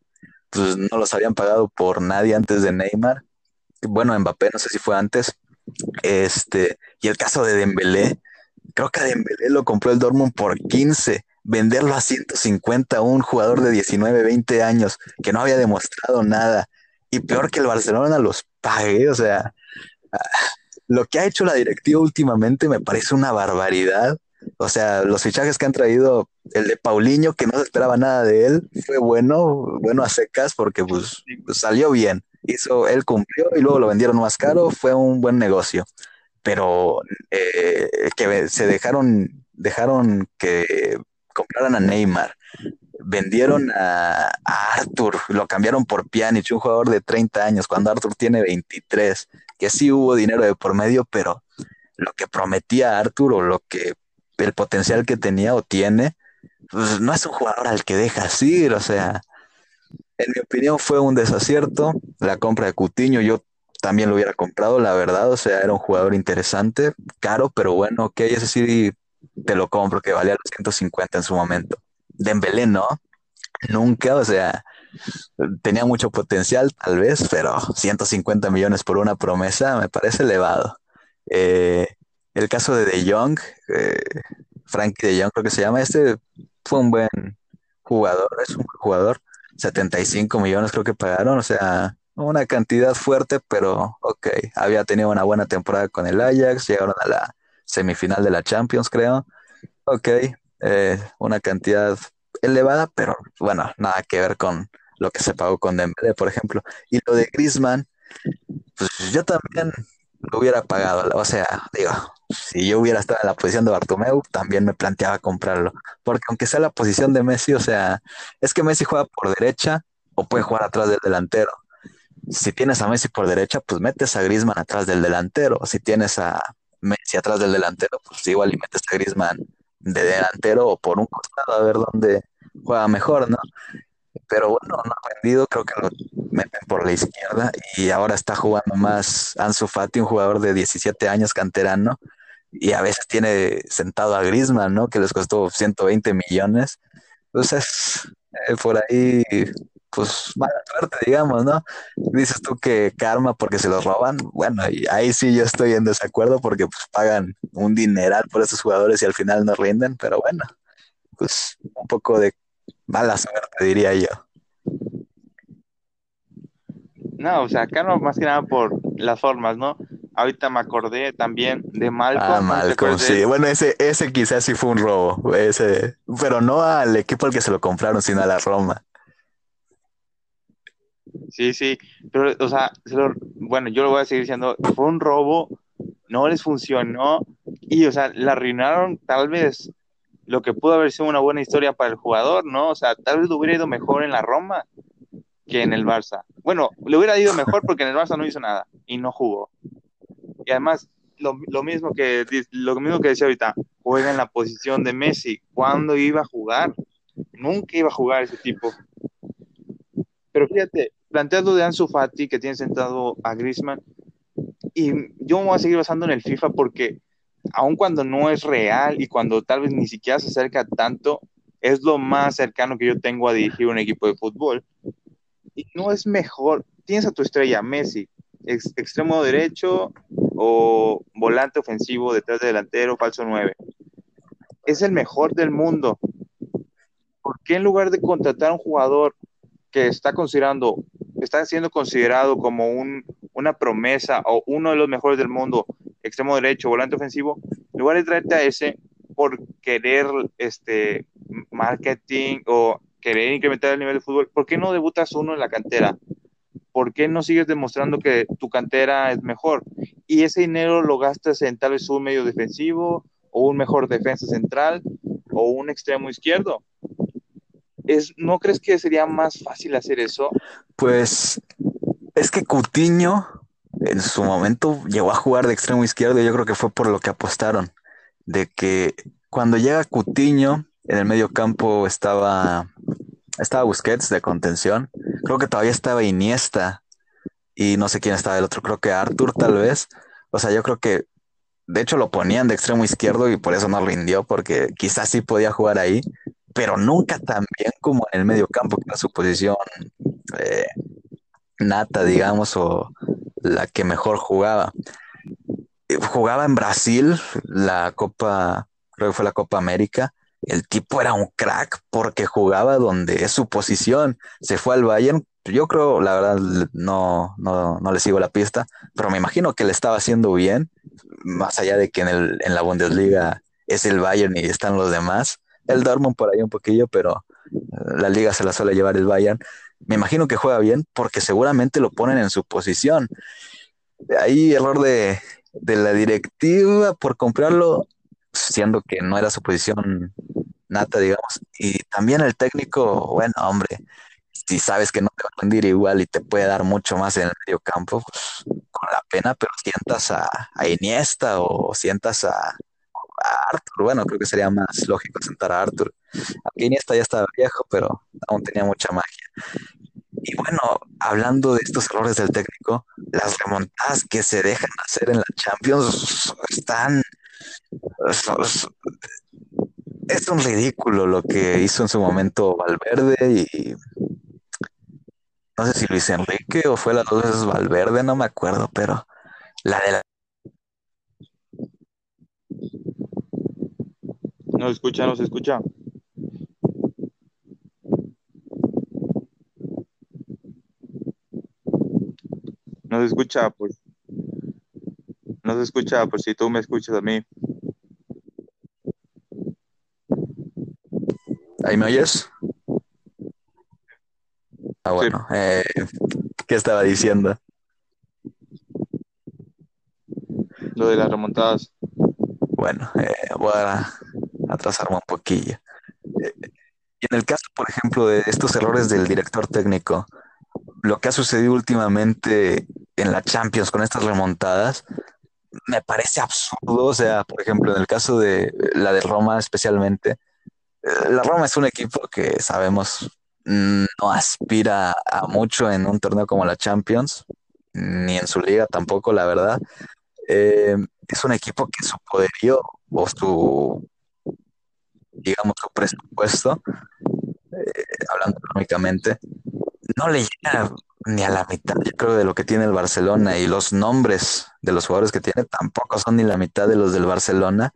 pues no los habían pagado por nadie antes de Neymar. Bueno, Mbappé, no sé si fue antes. Este, y el caso de Dembélé, creo que a Dembélé lo compró el Dortmund por 15 venderlo a 150 a un jugador de 19, 20 años que no había demostrado nada y peor que el Barcelona los pague, o sea, ah, lo que ha hecho la directiva últimamente me parece una barbaridad. O sea, los fichajes que han traído, el de Paulinho, que no se esperaba nada de él, fue bueno, bueno a secas porque pues, salió bien. Hizo, él cumplió y luego lo vendieron más caro, fue un buen negocio. Pero eh, que se dejaron, dejaron que compraron a Neymar, vendieron a, Arthur, lo cambiaron por Pjanic, un jugador de 30 años, cuando Arthur tiene 23, que sí hubo dinero de por medio, pero lo que prometía Arthur o lo que el potencial que tenía o tiene, pues no es un jugador al que dejas ir, o sea, en mi opinión fue un desacierto la compra de Cutiño, yo también lo hubiera comprado, la verdad, o sea, era un jugador interesante, caro, pero bueno, ok, ese sí te lo compro, que valía los 150 en su momento. Dembélé no, nunca, o sea, tenía mucho potencial tal vez, pero 150 millones por una promesa me parece elevado. Eh, el caso de De Jong, eh, Frankie De Jong creo que se llama, este fue un buen jugador, es un jugador, 75 millones creo que pagaron, o sea, una cantidad fuerte, pero ok, había tenido una buena temporada con el Ajax, llegaron a la semifinal de la Champions, creo. Ok, eh, una cantidad elevada, pero bueno, nada que ver con lo que se pagó con Dembélé, por ejemplo. Y lo de Griezmann, pues yo también lo hubiera pagado. O sea, digo, si yo hubiera estado en la posición de Bartomeu, también me planteaba comprarlo. Porque aunque sea la posición de Messi, o sea, es que Messi juega por derecha o puede jugar atrás del delantero. Si tienes a Messi por derecha, pues metes a Griezmann atrás del delantero. Si tienes a Messi atrás del delantero, pues igual y metes a Griezmann de delantero o por un costado a ver dónde juega mejor, ¿no? Pero bueno, no ha vendido, creo que lo meten por la izquierda y ahora está jugando más Ansu Fati, un jugador de 17 años canterano, y a veces tiene sentado a Griezmann, ¿no? Que les costó 120 millones. Entonces, eh, por ahí, pues mala suerte, digamos, ¿no? Dices tú que karma porque se los roban. Bueno, ahí sí yo estoy en desacuerdo porque pues pagan un dineral por esos jugadores y al final no rinden, pero bueno, pues un poco de mala suerte, diría yo. No, o sea, karma más que nada por las formas, ¿no? Ahorita me acordé también de Malcolm. Ah, Malcolm, sí. Bueno, ese, ese quizás sí fue un robo, ese, pero no al equipo al que se lo compraron, sino a la Roma. Sí, sí, pero, o sea, bueno, yo lo voy a seguir diciendo, fue un robo, no les funcionó y, o sea, la arruinaron tal vez lo que pudo haber sido una buena historia para el jugador, ¿no? O sea, tal vez le hubiera ido mejor en la Roma que en el Barça. Bueno, le hubiera ido mejor porque en el Barça no hizo nada y no jugó. Y además, lo, mismo que, lo mismo que decía ahorita, juega en la posición de Messi. ¿Cuándo iba a jugar? Nunca iba a jugar ese tipo. Pero fíjate, planteando de Ansu Fati, que tiene sentado a Griezmann, y yo me voy a seguir basando en el FIFA porque aun cuando no es real y cuando tal vez ni siquiera se acerca tanto, es lo más cercano que yo tengo a dirigir un equipo de fútbol. Y no es mejor, tienes a tu estrella, Messi, extremo derecho o volante ofensivo detrás de delantero, falso 9. Es el mejor del mundo. ¿Por qué en lugar de contratar a un jugador que está considerando, está siendo considerado como un, una promesa o uno de los mejores del mundo, extremo derecho, volante ofensivo, en lugar de traerte a ese por querer este marketing o querer incrementar el nivel de fútbol, ¿por qué no debutas uno en la cantera? ¿Por qué no sigues demostrando que tu cantera es mejor? Y ese dinero lo gastas en tal vez un medio defensivo o un mejor defensa central o un extremo izquierdo. Es, ¿No crees que sería más fácil hacer eso? Pues es que Cutiño en su momento llegó a jugar de extremo izquierdo y yo creo que fue por lo que apostaron, de que cuando llega Cutiño, en el medio campo estaba, estaba Busquets de contención, creo que todavía estaba Iniesta y no sé quién estaba el otro, creo que Arthur tal vez, o sea, yo creo que de hecho lo ponían de extremo izquierdo y por eso no rindió, porque quizás sí podía jugar ahí, pero nunca tan bien como en el medio campo, que su posición eh, nata, digamos, o la que mejor jugaba. Jugaba en Brasil, la Copa, creo que fue la Copa América. El tipo era un crack porque jugaba donde es su posición. Se fue al Bayern. Yo creo, la verdad, no, no, no le sigo la pista, pero me imagino que le estaba haciendo bien, más allá de que en, el, en la Bundesliga es el Bayern y están los demás. El Dortmund por ahí un poquillo, pero eh, la liga se la suele llevar el Bayern me imagino que juega bien porque seguramente lo ponen en su posición. Ahí error de, la directiva por comprarlo, siendo que no era su posición nata, digamos. Y también el técnico, bueno, hombre, si sabes que no te va a rendir igual y te puede dar mucho más en el medio campo, pues, con la pena, pero sientas a, a Iniesta o sientas a, Arthur. Bueno, creo que sería más lógico sentar a Arthur. Aquí Iniesta ya estaba viejo, pero aún tenía mucha magia. Y bueno, hablando de estos errores del técnico, las remontadas que se dejan hacer en la Champions están. Es un ridículo lo que hizo en su momento Valverde y. No sé si Luis Enrique o fue las dos veces Valverde, no me acuerdo, pero la de la ¿Nos escucha? no se escucha? no se escucha? Pues. Por... se escucha? Por si tú me escuchas a mí. ¿Ahí me oyes? Ah, bueno. Eh, ¿Qué estaba diciendo? Lo de las remontadas. Bueno, eh, voy atrasarme un poquillo. Eh, en el caso, por ejemplo, de estos errores del director técnico, lo que ha sucedido últimamente en la Champions con estas remontadas, me parece absurdo. O sea, por ejemplo, en el caso de la de Roma especialmente, eh, la Roma es un equipo que sabemos no aspira a mucho en un torneo como la Champions, ni en su liga tampoco, la verdad. Eh, es un equipo que su poderío o su, digamos, su presupuesto, eh, hablando económicamente, no le llega ni a la mitad, yo creo, de lo que tiene el Barcelona y los nombres de los jugadores que tiene tampoco son ni la mitad de los del Barcelona.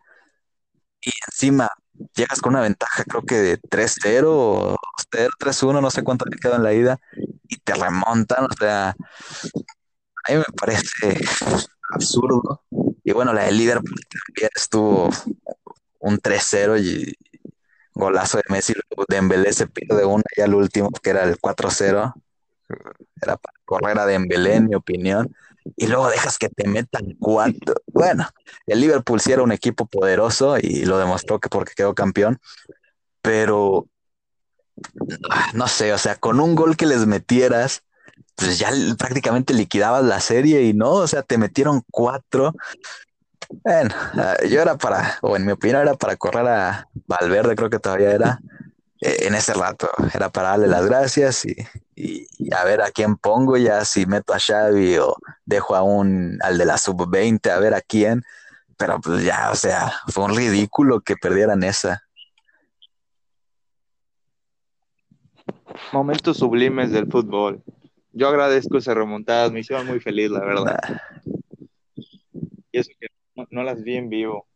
Y encima llegas con una ventaja, creo que de 3-0 0 3-1, no sé cuánto te quedó en la ida, y te remontan, o sea, a mí me parece absurdo. Y bueno, la del líder también estuvo un 3-0 y golazo de Messi, de Dembélé se pierde una ya al último, que era el 4-0. Era para correr a Dembélé, en mi opinión. Y luego dejas que te metan cuatro. Bueno, el Liverpool sí era un equipo poderoso y lo demostró que porque quedó campeón. Pero no sé, o sea, con un gol que les metieras, pues ya prácticamente liquidabas la serie y no, o sea, te metieron cuatro. Bueno, ah, yo era para, o en mi opinión era para correr a Valverde, creo que todavía era eh, en ese rato, era para darle las gracias y, a ver a quién pongo, ya si meto a Xavi o dejo a un, al de la sub-20, a ver a quién, pero pues ya, o sea, fue un ridículo que perdieran esa. Momentos sublimes del fútbol. Yo agradezco esas remontadas, me hicieron muy feliz, la verdad. Y eso que no, las vi en vivo.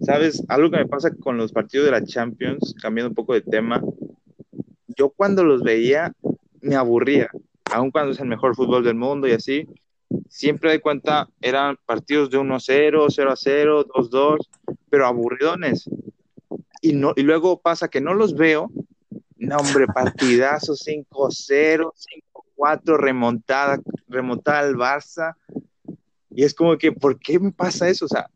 ¿Sabes? Algo que me pasa con los partidos de la Champions, cambiando un poco de tema, yo cuando los veía me aburría, aun cuando es el mejor fútbol del mundo y así, siempre de cuenta eran partidos de 1-0, 0-0, 2-2, pero aburridones. Y, no, y luego pasa que no los veo, no hombre, partidazo 5-0, 5-4, remontada, remontada al Barça, y es como que, ¿por qué me pasa eso? O sea,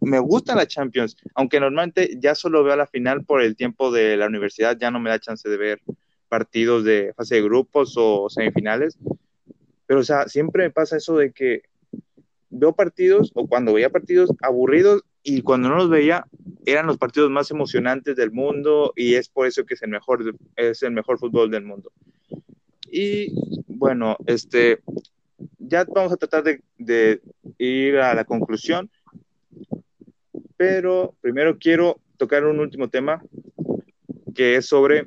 me gusta la Champions, aunque normalmente ya solo veo la final por el tiempo de la universidad, ya no me da chance de ver partidos de fase de grupos o semifinales. Pero, o sea, siempre me pasa eso de que veo partidos o cuando veía partidos aburridos y cuando no los veía eran los partidos más emocionantes del mundo y es por eso que es el mejor, es el mejor fútbol del mundo. Y bueno, este, ya vamos a tratar de, ir a la conclusión, pero primero quiero tocar un último tema que es sobre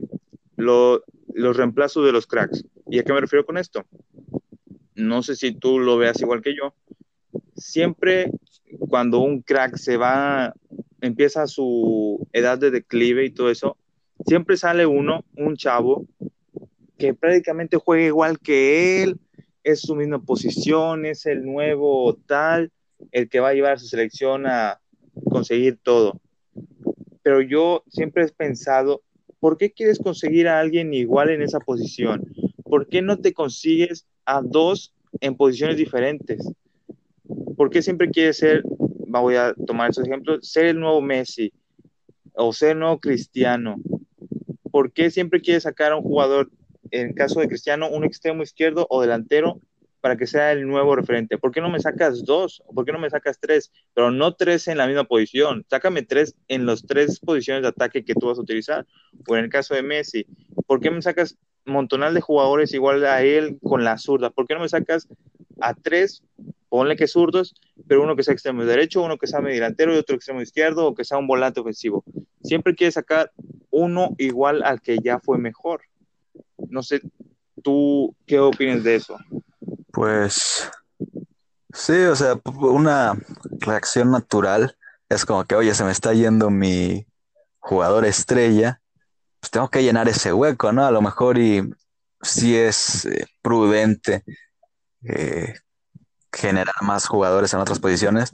los reemplazos de los cracks. ¿Y a qué me refiero con esto? No sé si tú lo veas igual que yo. Siempre cuando un crack se va, empieza su edad de declive y todo eso, siempre sale uno, un chavo, que prácticamente juega igual que él, es su misma posición, es el nuevo tal, el que va a llevar a su selección a conseguir todo. Pero yo siempre he pensado, ¿por qué quieres conseguir a alguien igual en esa posición? ¿Por qué no te consigues a dos en posiciones diferentes? ¿Por qué siempre quieres ser, voy a tomar esos ejemplos, ser el nuevo Messi o ser el nuevo Cristiano? ¿Por qué siempre quieres sacar a un jugador en caso de Cristiano, un extremo izquierdo o delantero para que sea el nuevo referente. ¿Por qué no me sacas dos? ¿Por qué no me sacas tres? Pero no tres en la misma posición. Sácame tres en las tres posiciones de ataque que tú vas a utilizar. O en el caso de Messi, ¿por qué me sacas montonal de jugadores igual a él con la zurda? ¿Por qué no me sacas a tres? Ponle que zurdos, pero uno que sea extremo derecho, uno que sea medio delantero y otro extremo izquierdo, o que sea un volante ofensivo. Siempre quieres sacar uno igual al que ya fue mejor. No sé, ¿tú qué opinas de eso? Pues sí, o sea, una reacción natural es como que, oye, se me está yendo mi jugador estrella, pues tengo que llenar ese hueco, ¿no? A lo mejor y sí es eh, prudente eh, generar más jugadores en otras posiciones,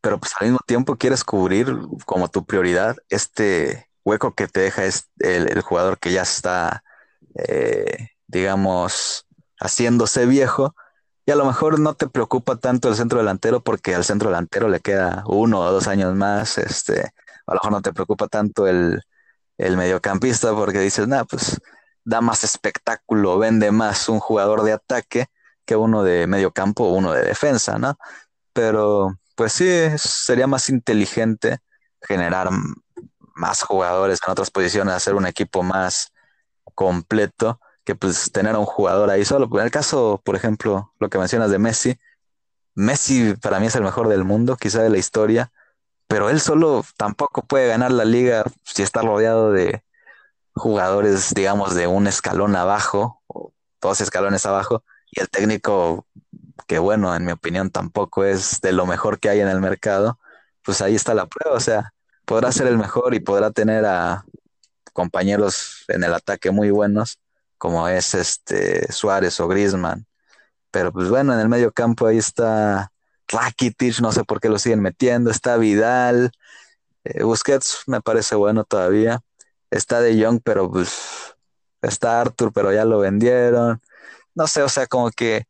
pero pues al mismo tiempo quieres cubrir como tu prioridad este hueco que te deja es el, jugador que ya está, eh, digamos, haciéndose viejo. Y a lo mejor no te preocupa tanto el centro delantero porque al centro delantero le queda uno o dos años más. Este, a lo mejor no te preocupa tanto el, el mediocampista porque dices, nada, pues da más espectáculo, vende más un jugador de ataque que uno de medio campo o uno de defensa, ¿no? Pero pues sí, sería más inteligente generar más jugadores en otras posiciones, hacer un equipo más completo que pues tener a un jugador ahí solo. En el caso, por ejemplo, lo que mencionas de Messi, Messi para mí es el mejor del mundo, quizá de la historia, pero él solo tampoco puede ganar la liga si está rodeado de jugadores, digamos, de un escalón abajo o dos escalones abajo, y el técnico, que bueno, en mi opinión tampoco es de lo mejor que hay en el mercado, pues ahí está la prueba, o sea, podrá ser el mejor y podrá tener a compañeros en el ataque muy buenos, como es este Suárez o Griezmann. Pero pues bueno, en el medio campo ahí está Rakitic, no sé por qué lo siguen metiendo, está Vidal, eh, Busquets me parece bueno todavía, está De Jong, pero pues está Arthur, pero ya lo vendieron. No sé, o sea, como que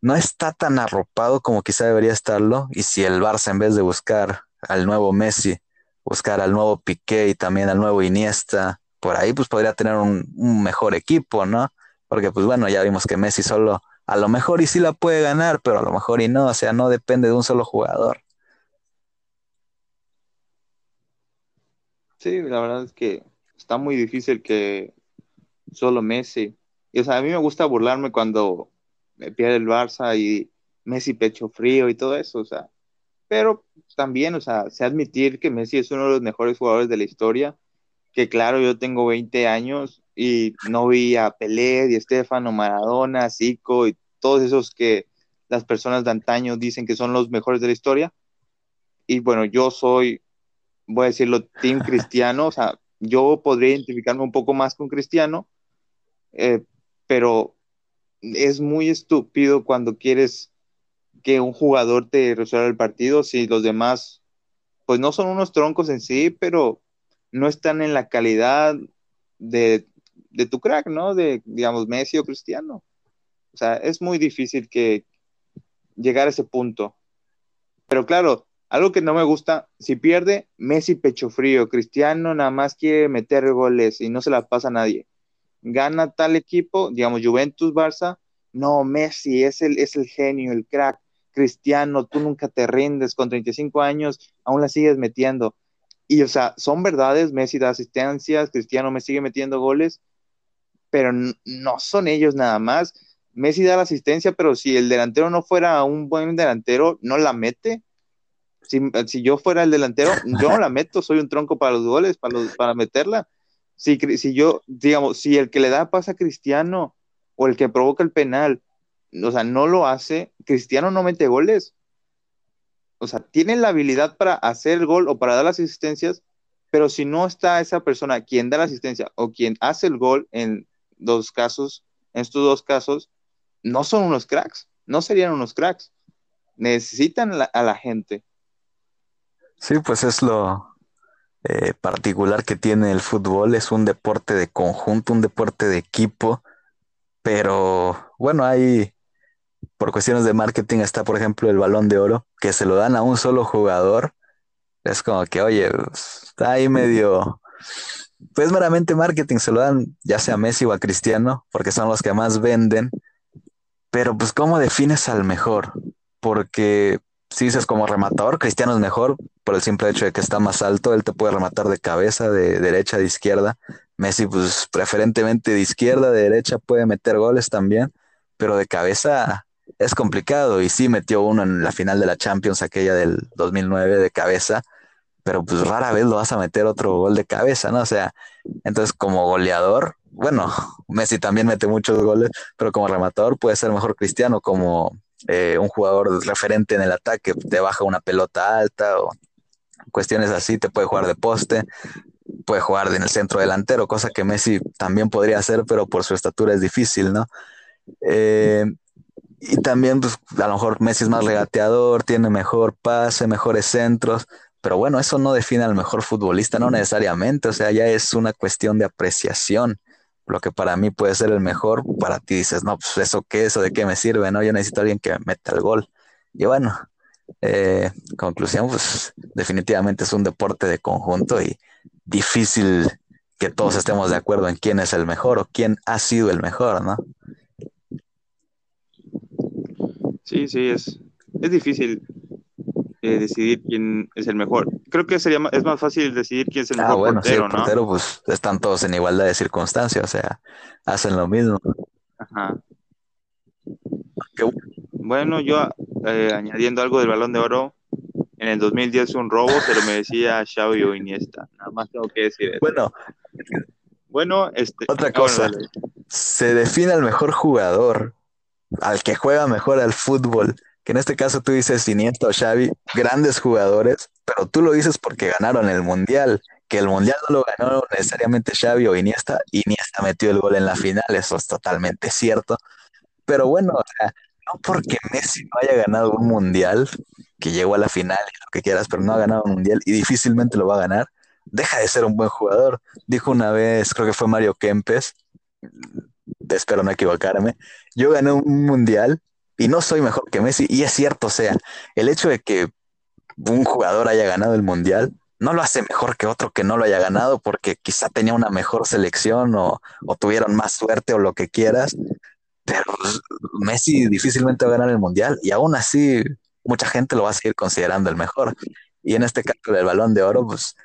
no está tan arropado como quizá debería estarlo. Y si el Barça, en vez de buscar al nuevo Messi, buscar al nuevo Piqué y también al nuevo Iniesta, por ahí pues podría tener un, mejor equipo, ¿no? Porque pues bueno, ya vimos que Messi solo a lo mejor y sí la puede ganar, pero a lo mejor y no, o sea, no depende de un solo jugador. Sí, la verdad es que está muy difícil que solo Messi. Y, o sea, a mí me gusta burlarme cuando me pierde el Barça y Messi pecho frío y todo eso, o sea, pero también, o sea, sé admitir que Messi es uno de los mejores jugadores de la historia, que claro, yo tengo 20 años y no vi a Pelé, y Estefano, Maradona, Zico y todos esos que las personas de antaño dicen que son los mejores de la historia. Y bueno, yo soy, voy a decirlo, Team (laughs) Cristiano, o sea, yo podría identificarme un poco más con Cristiano, eh, pero es muy estúpido cuando quieres que un jugador te resuelva el partido si los demás, pues no son unos troncos en sí, pero no están en la calidad de, de tu crack, ¿no? De, digamos, Messi o Cristiano. O sea, es muy difícil que llegar a ese punto. Pero claro, algo que no me gusta, si pierde, Messi pecho frío, Cristiano nada más quiere meter goles y no se la pasa a nadie. Gana tal equipo, digamos Juventus, Barça, no, Messi es el, es el genio, el crack. Cristiano, tú nunca te rindes, con 35 años aún la sigues metiendo. Y o sea, son verdades, Messi da asistencias, Cristiano me sigue metiendo goles, pero no son ellos nada más. Messi da la asistencia, pero si el delantero no fuera un buen delantero, no la mete si, yo fuera el delantero, yo no la (laughs) meto, soy un tronco para los goles, para, para meterla. Si, si yo, digamos, si el que le da pasa a Cristiano o el que provoca el penal, o sea, no lo hace, Cristiano no mete goles. O sea, tiene la habilidad para hacer el gol o para dar las asistencias, pero si no está esa persona quien da la asistencia o quien hace el gol en dos casos, en estos dos casos, no son unos cracks, no serían unos cracks. Necesitan a la gente. Sí, pues es lo eh, particular que tiene el fútbol. Es un deporte de conjunto, un deporte de equipo, pero bueno, hay, por cuestiones de marketing está, por ejemplo, el balón de oro, que se lo dan a un solo jugador. Es como que, oye, está ahí medio, pues meramente marketing, se lo dan ya sea a Messi o a Cristiano, porque son los que más venden. Pero pues, ¿cómo defines al mejor? Porque si dices como rematador, Cristiano es mejor por el simple hecho de que está más alto, él te puede rematar de cabeza, de derecha, de izquierda. Messi, pues preferentemente de izquierda, de derecha, puede meter goles también, pero de cabeza es complicado. Y sí metió uno en la final de la Champions, aquella del 2009 de cabeza, pero pues rara vez lo vas a meter otro gol de cabeza, ¿no? O sea, entonces como goleador, bueno, (laughs) Messi también mete muchos goles, pero como rematador puede ser mejor Cristiano, como eh, un jugador referente en el ataque, te baja una pelota alta o cuestiones así, te puede jugar de poste, puede jugar en el centro delantero, cosa que Messi también podría hacer, pero por su estatura es difícil, ¿no? Eh, y también, pues, a lo mejor Messi es más regateador, tiene mejor pase, mejores centros, Pero bueno, eso no define al mejor futbolista, no necesariamente, o sea, ya es una cuestión de apreciación. Lo que para mí puede ser el mejor, para ti dices, no, pues eso qué, eso de qué me sirve, ¿no? Yo necesito a alguien que meta el gol. Y bueno, eh, conclusión, pues definitivamente es un deporte de conjunto y difícil que todos estemos de acuerdo en quién es el mejor o quién ha sido el mejor, ¿no? Sí, sí, es, es difícil eh, decidir quién es el mejor. Creo que sería es más fácil decidir quién es el ah, mejor bueno, portero, sí, el portero, pues están todos en igualdad de circunstancias, o sea, hacen lo mismo. Ajá. Bueno, yo eh, añadiendo algo del Balón de Oro, en el 2010 un robo, se lo merecía Xavi o Iniesta. Nada más tengo que decir eso. Bueno, bueno, este, otra ah, cosa, se define al mejor jugador, al que juega mejor al fútbol que en este caso tú dices Iniesta o Xavi, grandes jugadores, pero tú lo dices porque ganaron el Mundial, que el Mundial no lo ganó necesariamente Xavi o Iniesta, Iniesta metió el gol en la final, eso es totalmente cierto, pero bueno, o sea, no porque Messi no haya ganado un Mundial, que llegó a la final y lo que quieras, pero no ha ganado un Mundial y difícilmente lo va a ganar, deja de ser un buen jugador. Dijo una vez, creo que fue Mario Kempes, espero no equivocarme, yo gané un Mundial y no soy mejor que Messi, y es cierto, o sea, el hecho de que un jugador haya ganado el Mundial no lo hace mejor que otro que no lo haya ganado porque quizá tenía una mejor selección o, tuvieron más suerte o lo que quieras, pero Messi difícilmente va a ganar el Mundial y aún así mucha gente lo va a seguir considerando el mejor. Y en este caso del balón de oro, pues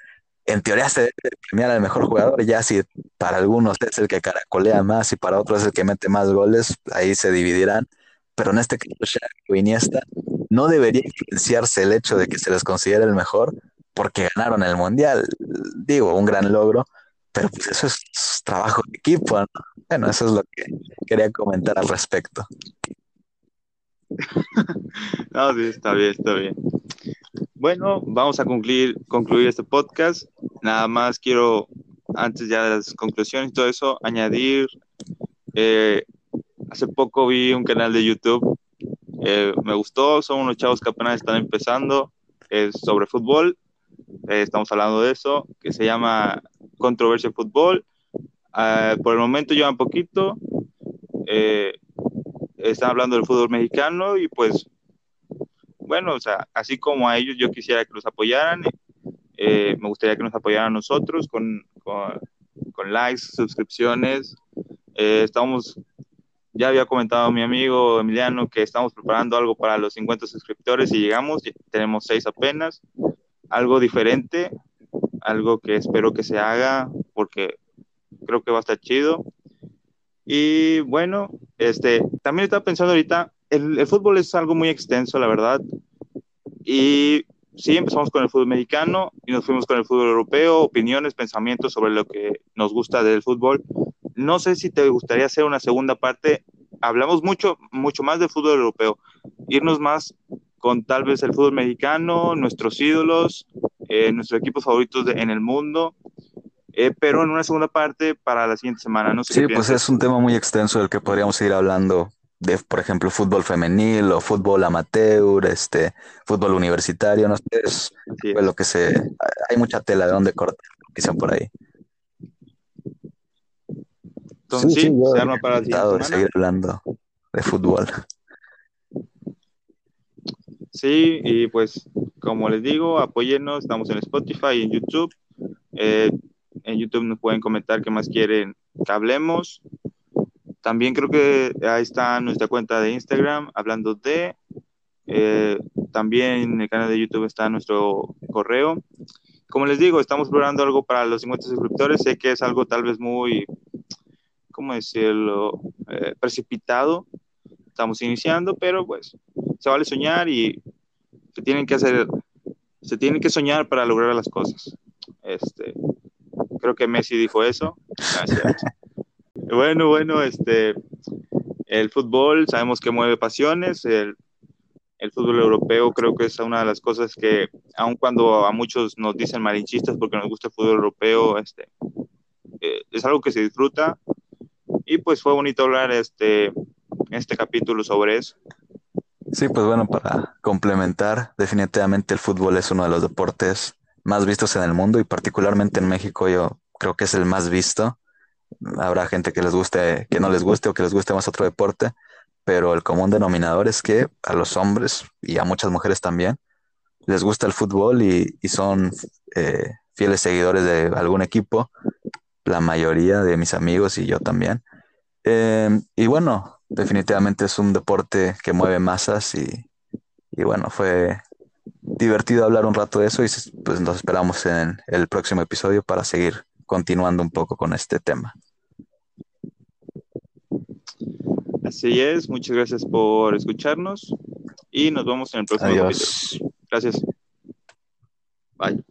en teoría se debe premiar al mejor jugador, ya si para algunos es el que caracolea más y para otros es el que mete más goles, ahí se dividirán pero en este caso Iniesta no debería influenciarse el hecho de que se les considere el mejor porque ganaron el Mundial. Digo, un gran logro, pero pues eso es trabajo de equipo. Bueno, eso es lo que quería comentar al respecto. (laughs) no, sí, está bien, está bien. Bueno, vamos a concluir, concluir este podcast. Nada más quiero, antes ya de las conclusiones y todo eso, añadir eh, Hace poco vi un canal de YouTube, eh, me gustó, son unos chavos que apenas están empezando, es sobre fútbol, eh, estamos hablando de eso, que se llama Controversia Fútbol. Ah, por el momento llevan poquito, están hablando del fútbol mexicano y pues, bueno, o sea, así como a ellos yo quisiera que los apoyaran, me gustaría que nos apoyaran a nosotros con, con, con likes, suscripciones. estamos ya había comentado mi amigo Emiliano que estamos preparando algo para los 50 suscriptores y llegamos, tenemos seis apenas, algo diferente, algo que espero que se haga porque creo que va a estar chido. Y bueno, este, también estaba pensando ahorita, el, el fútbol es algo muy extenso, la verdad. Y sí, empezamos con el fútbol mexicano y nos fuimos con el fútbol europeo, opiniones, pensamientos sobre lo que nos gusta del fútbol. No sé si te gustaría hacer una segunda parte. Hablamos mucho, mucho más del fútbol europeo. Irnos más con tal vez el fútbol mexicano, nuestros ídolos, eh, nuestros equipos favoritos en el mundo. Eh, pero en una segunda parte para la siguiente semana. No sé sí, pues es un tema muy extenso del que podríamos seguir hablando de, por ejemplo, fútbol femenil o fútbol amateur, este, fútbol universitario, no sé, es, lo que se, hay mucha tela de donde cortar, dicen por ahí. Entonces, sí, se arma para el de seguir hablando de fútbol. Sí, y pues, como les digo, apóyennos, estamos en Spotify y en YouTube. Eh, en YouTube nos pueden comentar qué más quieren que hablemos. También creo que ahí está nuestra cuenta de Instagram hablando de. Eh, también en el canal de YouTube está nuestro correo. Como les digo, estamos probando algo para los 50 suscriptores. Sé que es algo tal vez muy ¿cómo decirlo?, eh, precipitado. Estamos iniciando, pero pues se vale soñar y se tienen que hacer, se tienen que soñar para lograr las cosas. Este, creo que Messi dijo eso. Gracias. (laughs) bueno, bueno, este, el fútbol sabemos que mueve pasiones, el, fútbol europeo creo que es una de las cosas que, aun cuando a muchos nos dicen malinchistas porque nos gusta el fútbol europeo, este, eh, es algo que se disfruta, y pues fue bonito hablar este, este capítulo sobre eso. Sí, pues bueno, para complementar, definitivamente el fútbol es uno de los deportes más vistos en el mundo y particularmente en México yo creo que es el más visto. Habrá gente que les guste, que no les guste o que les guste más otro deporte, pero el común denominador es que a los hombres y a muchas mujeres también les gusta el fútbol y, son eh, fieles seguidores de algún equipo, la mayoría de mis amigos y yo también. Eh, y bueno, definitivamente es un deporte que mueve masas y, y bueno, fue divertido hablar un rato de eso y pues nos esperamos en el próximo episodio para seguir continuando un poco con este tema. Así es, muchas gracias por escucharnos y nos vemos en el próximo Adiós. video. Gracias. Bye.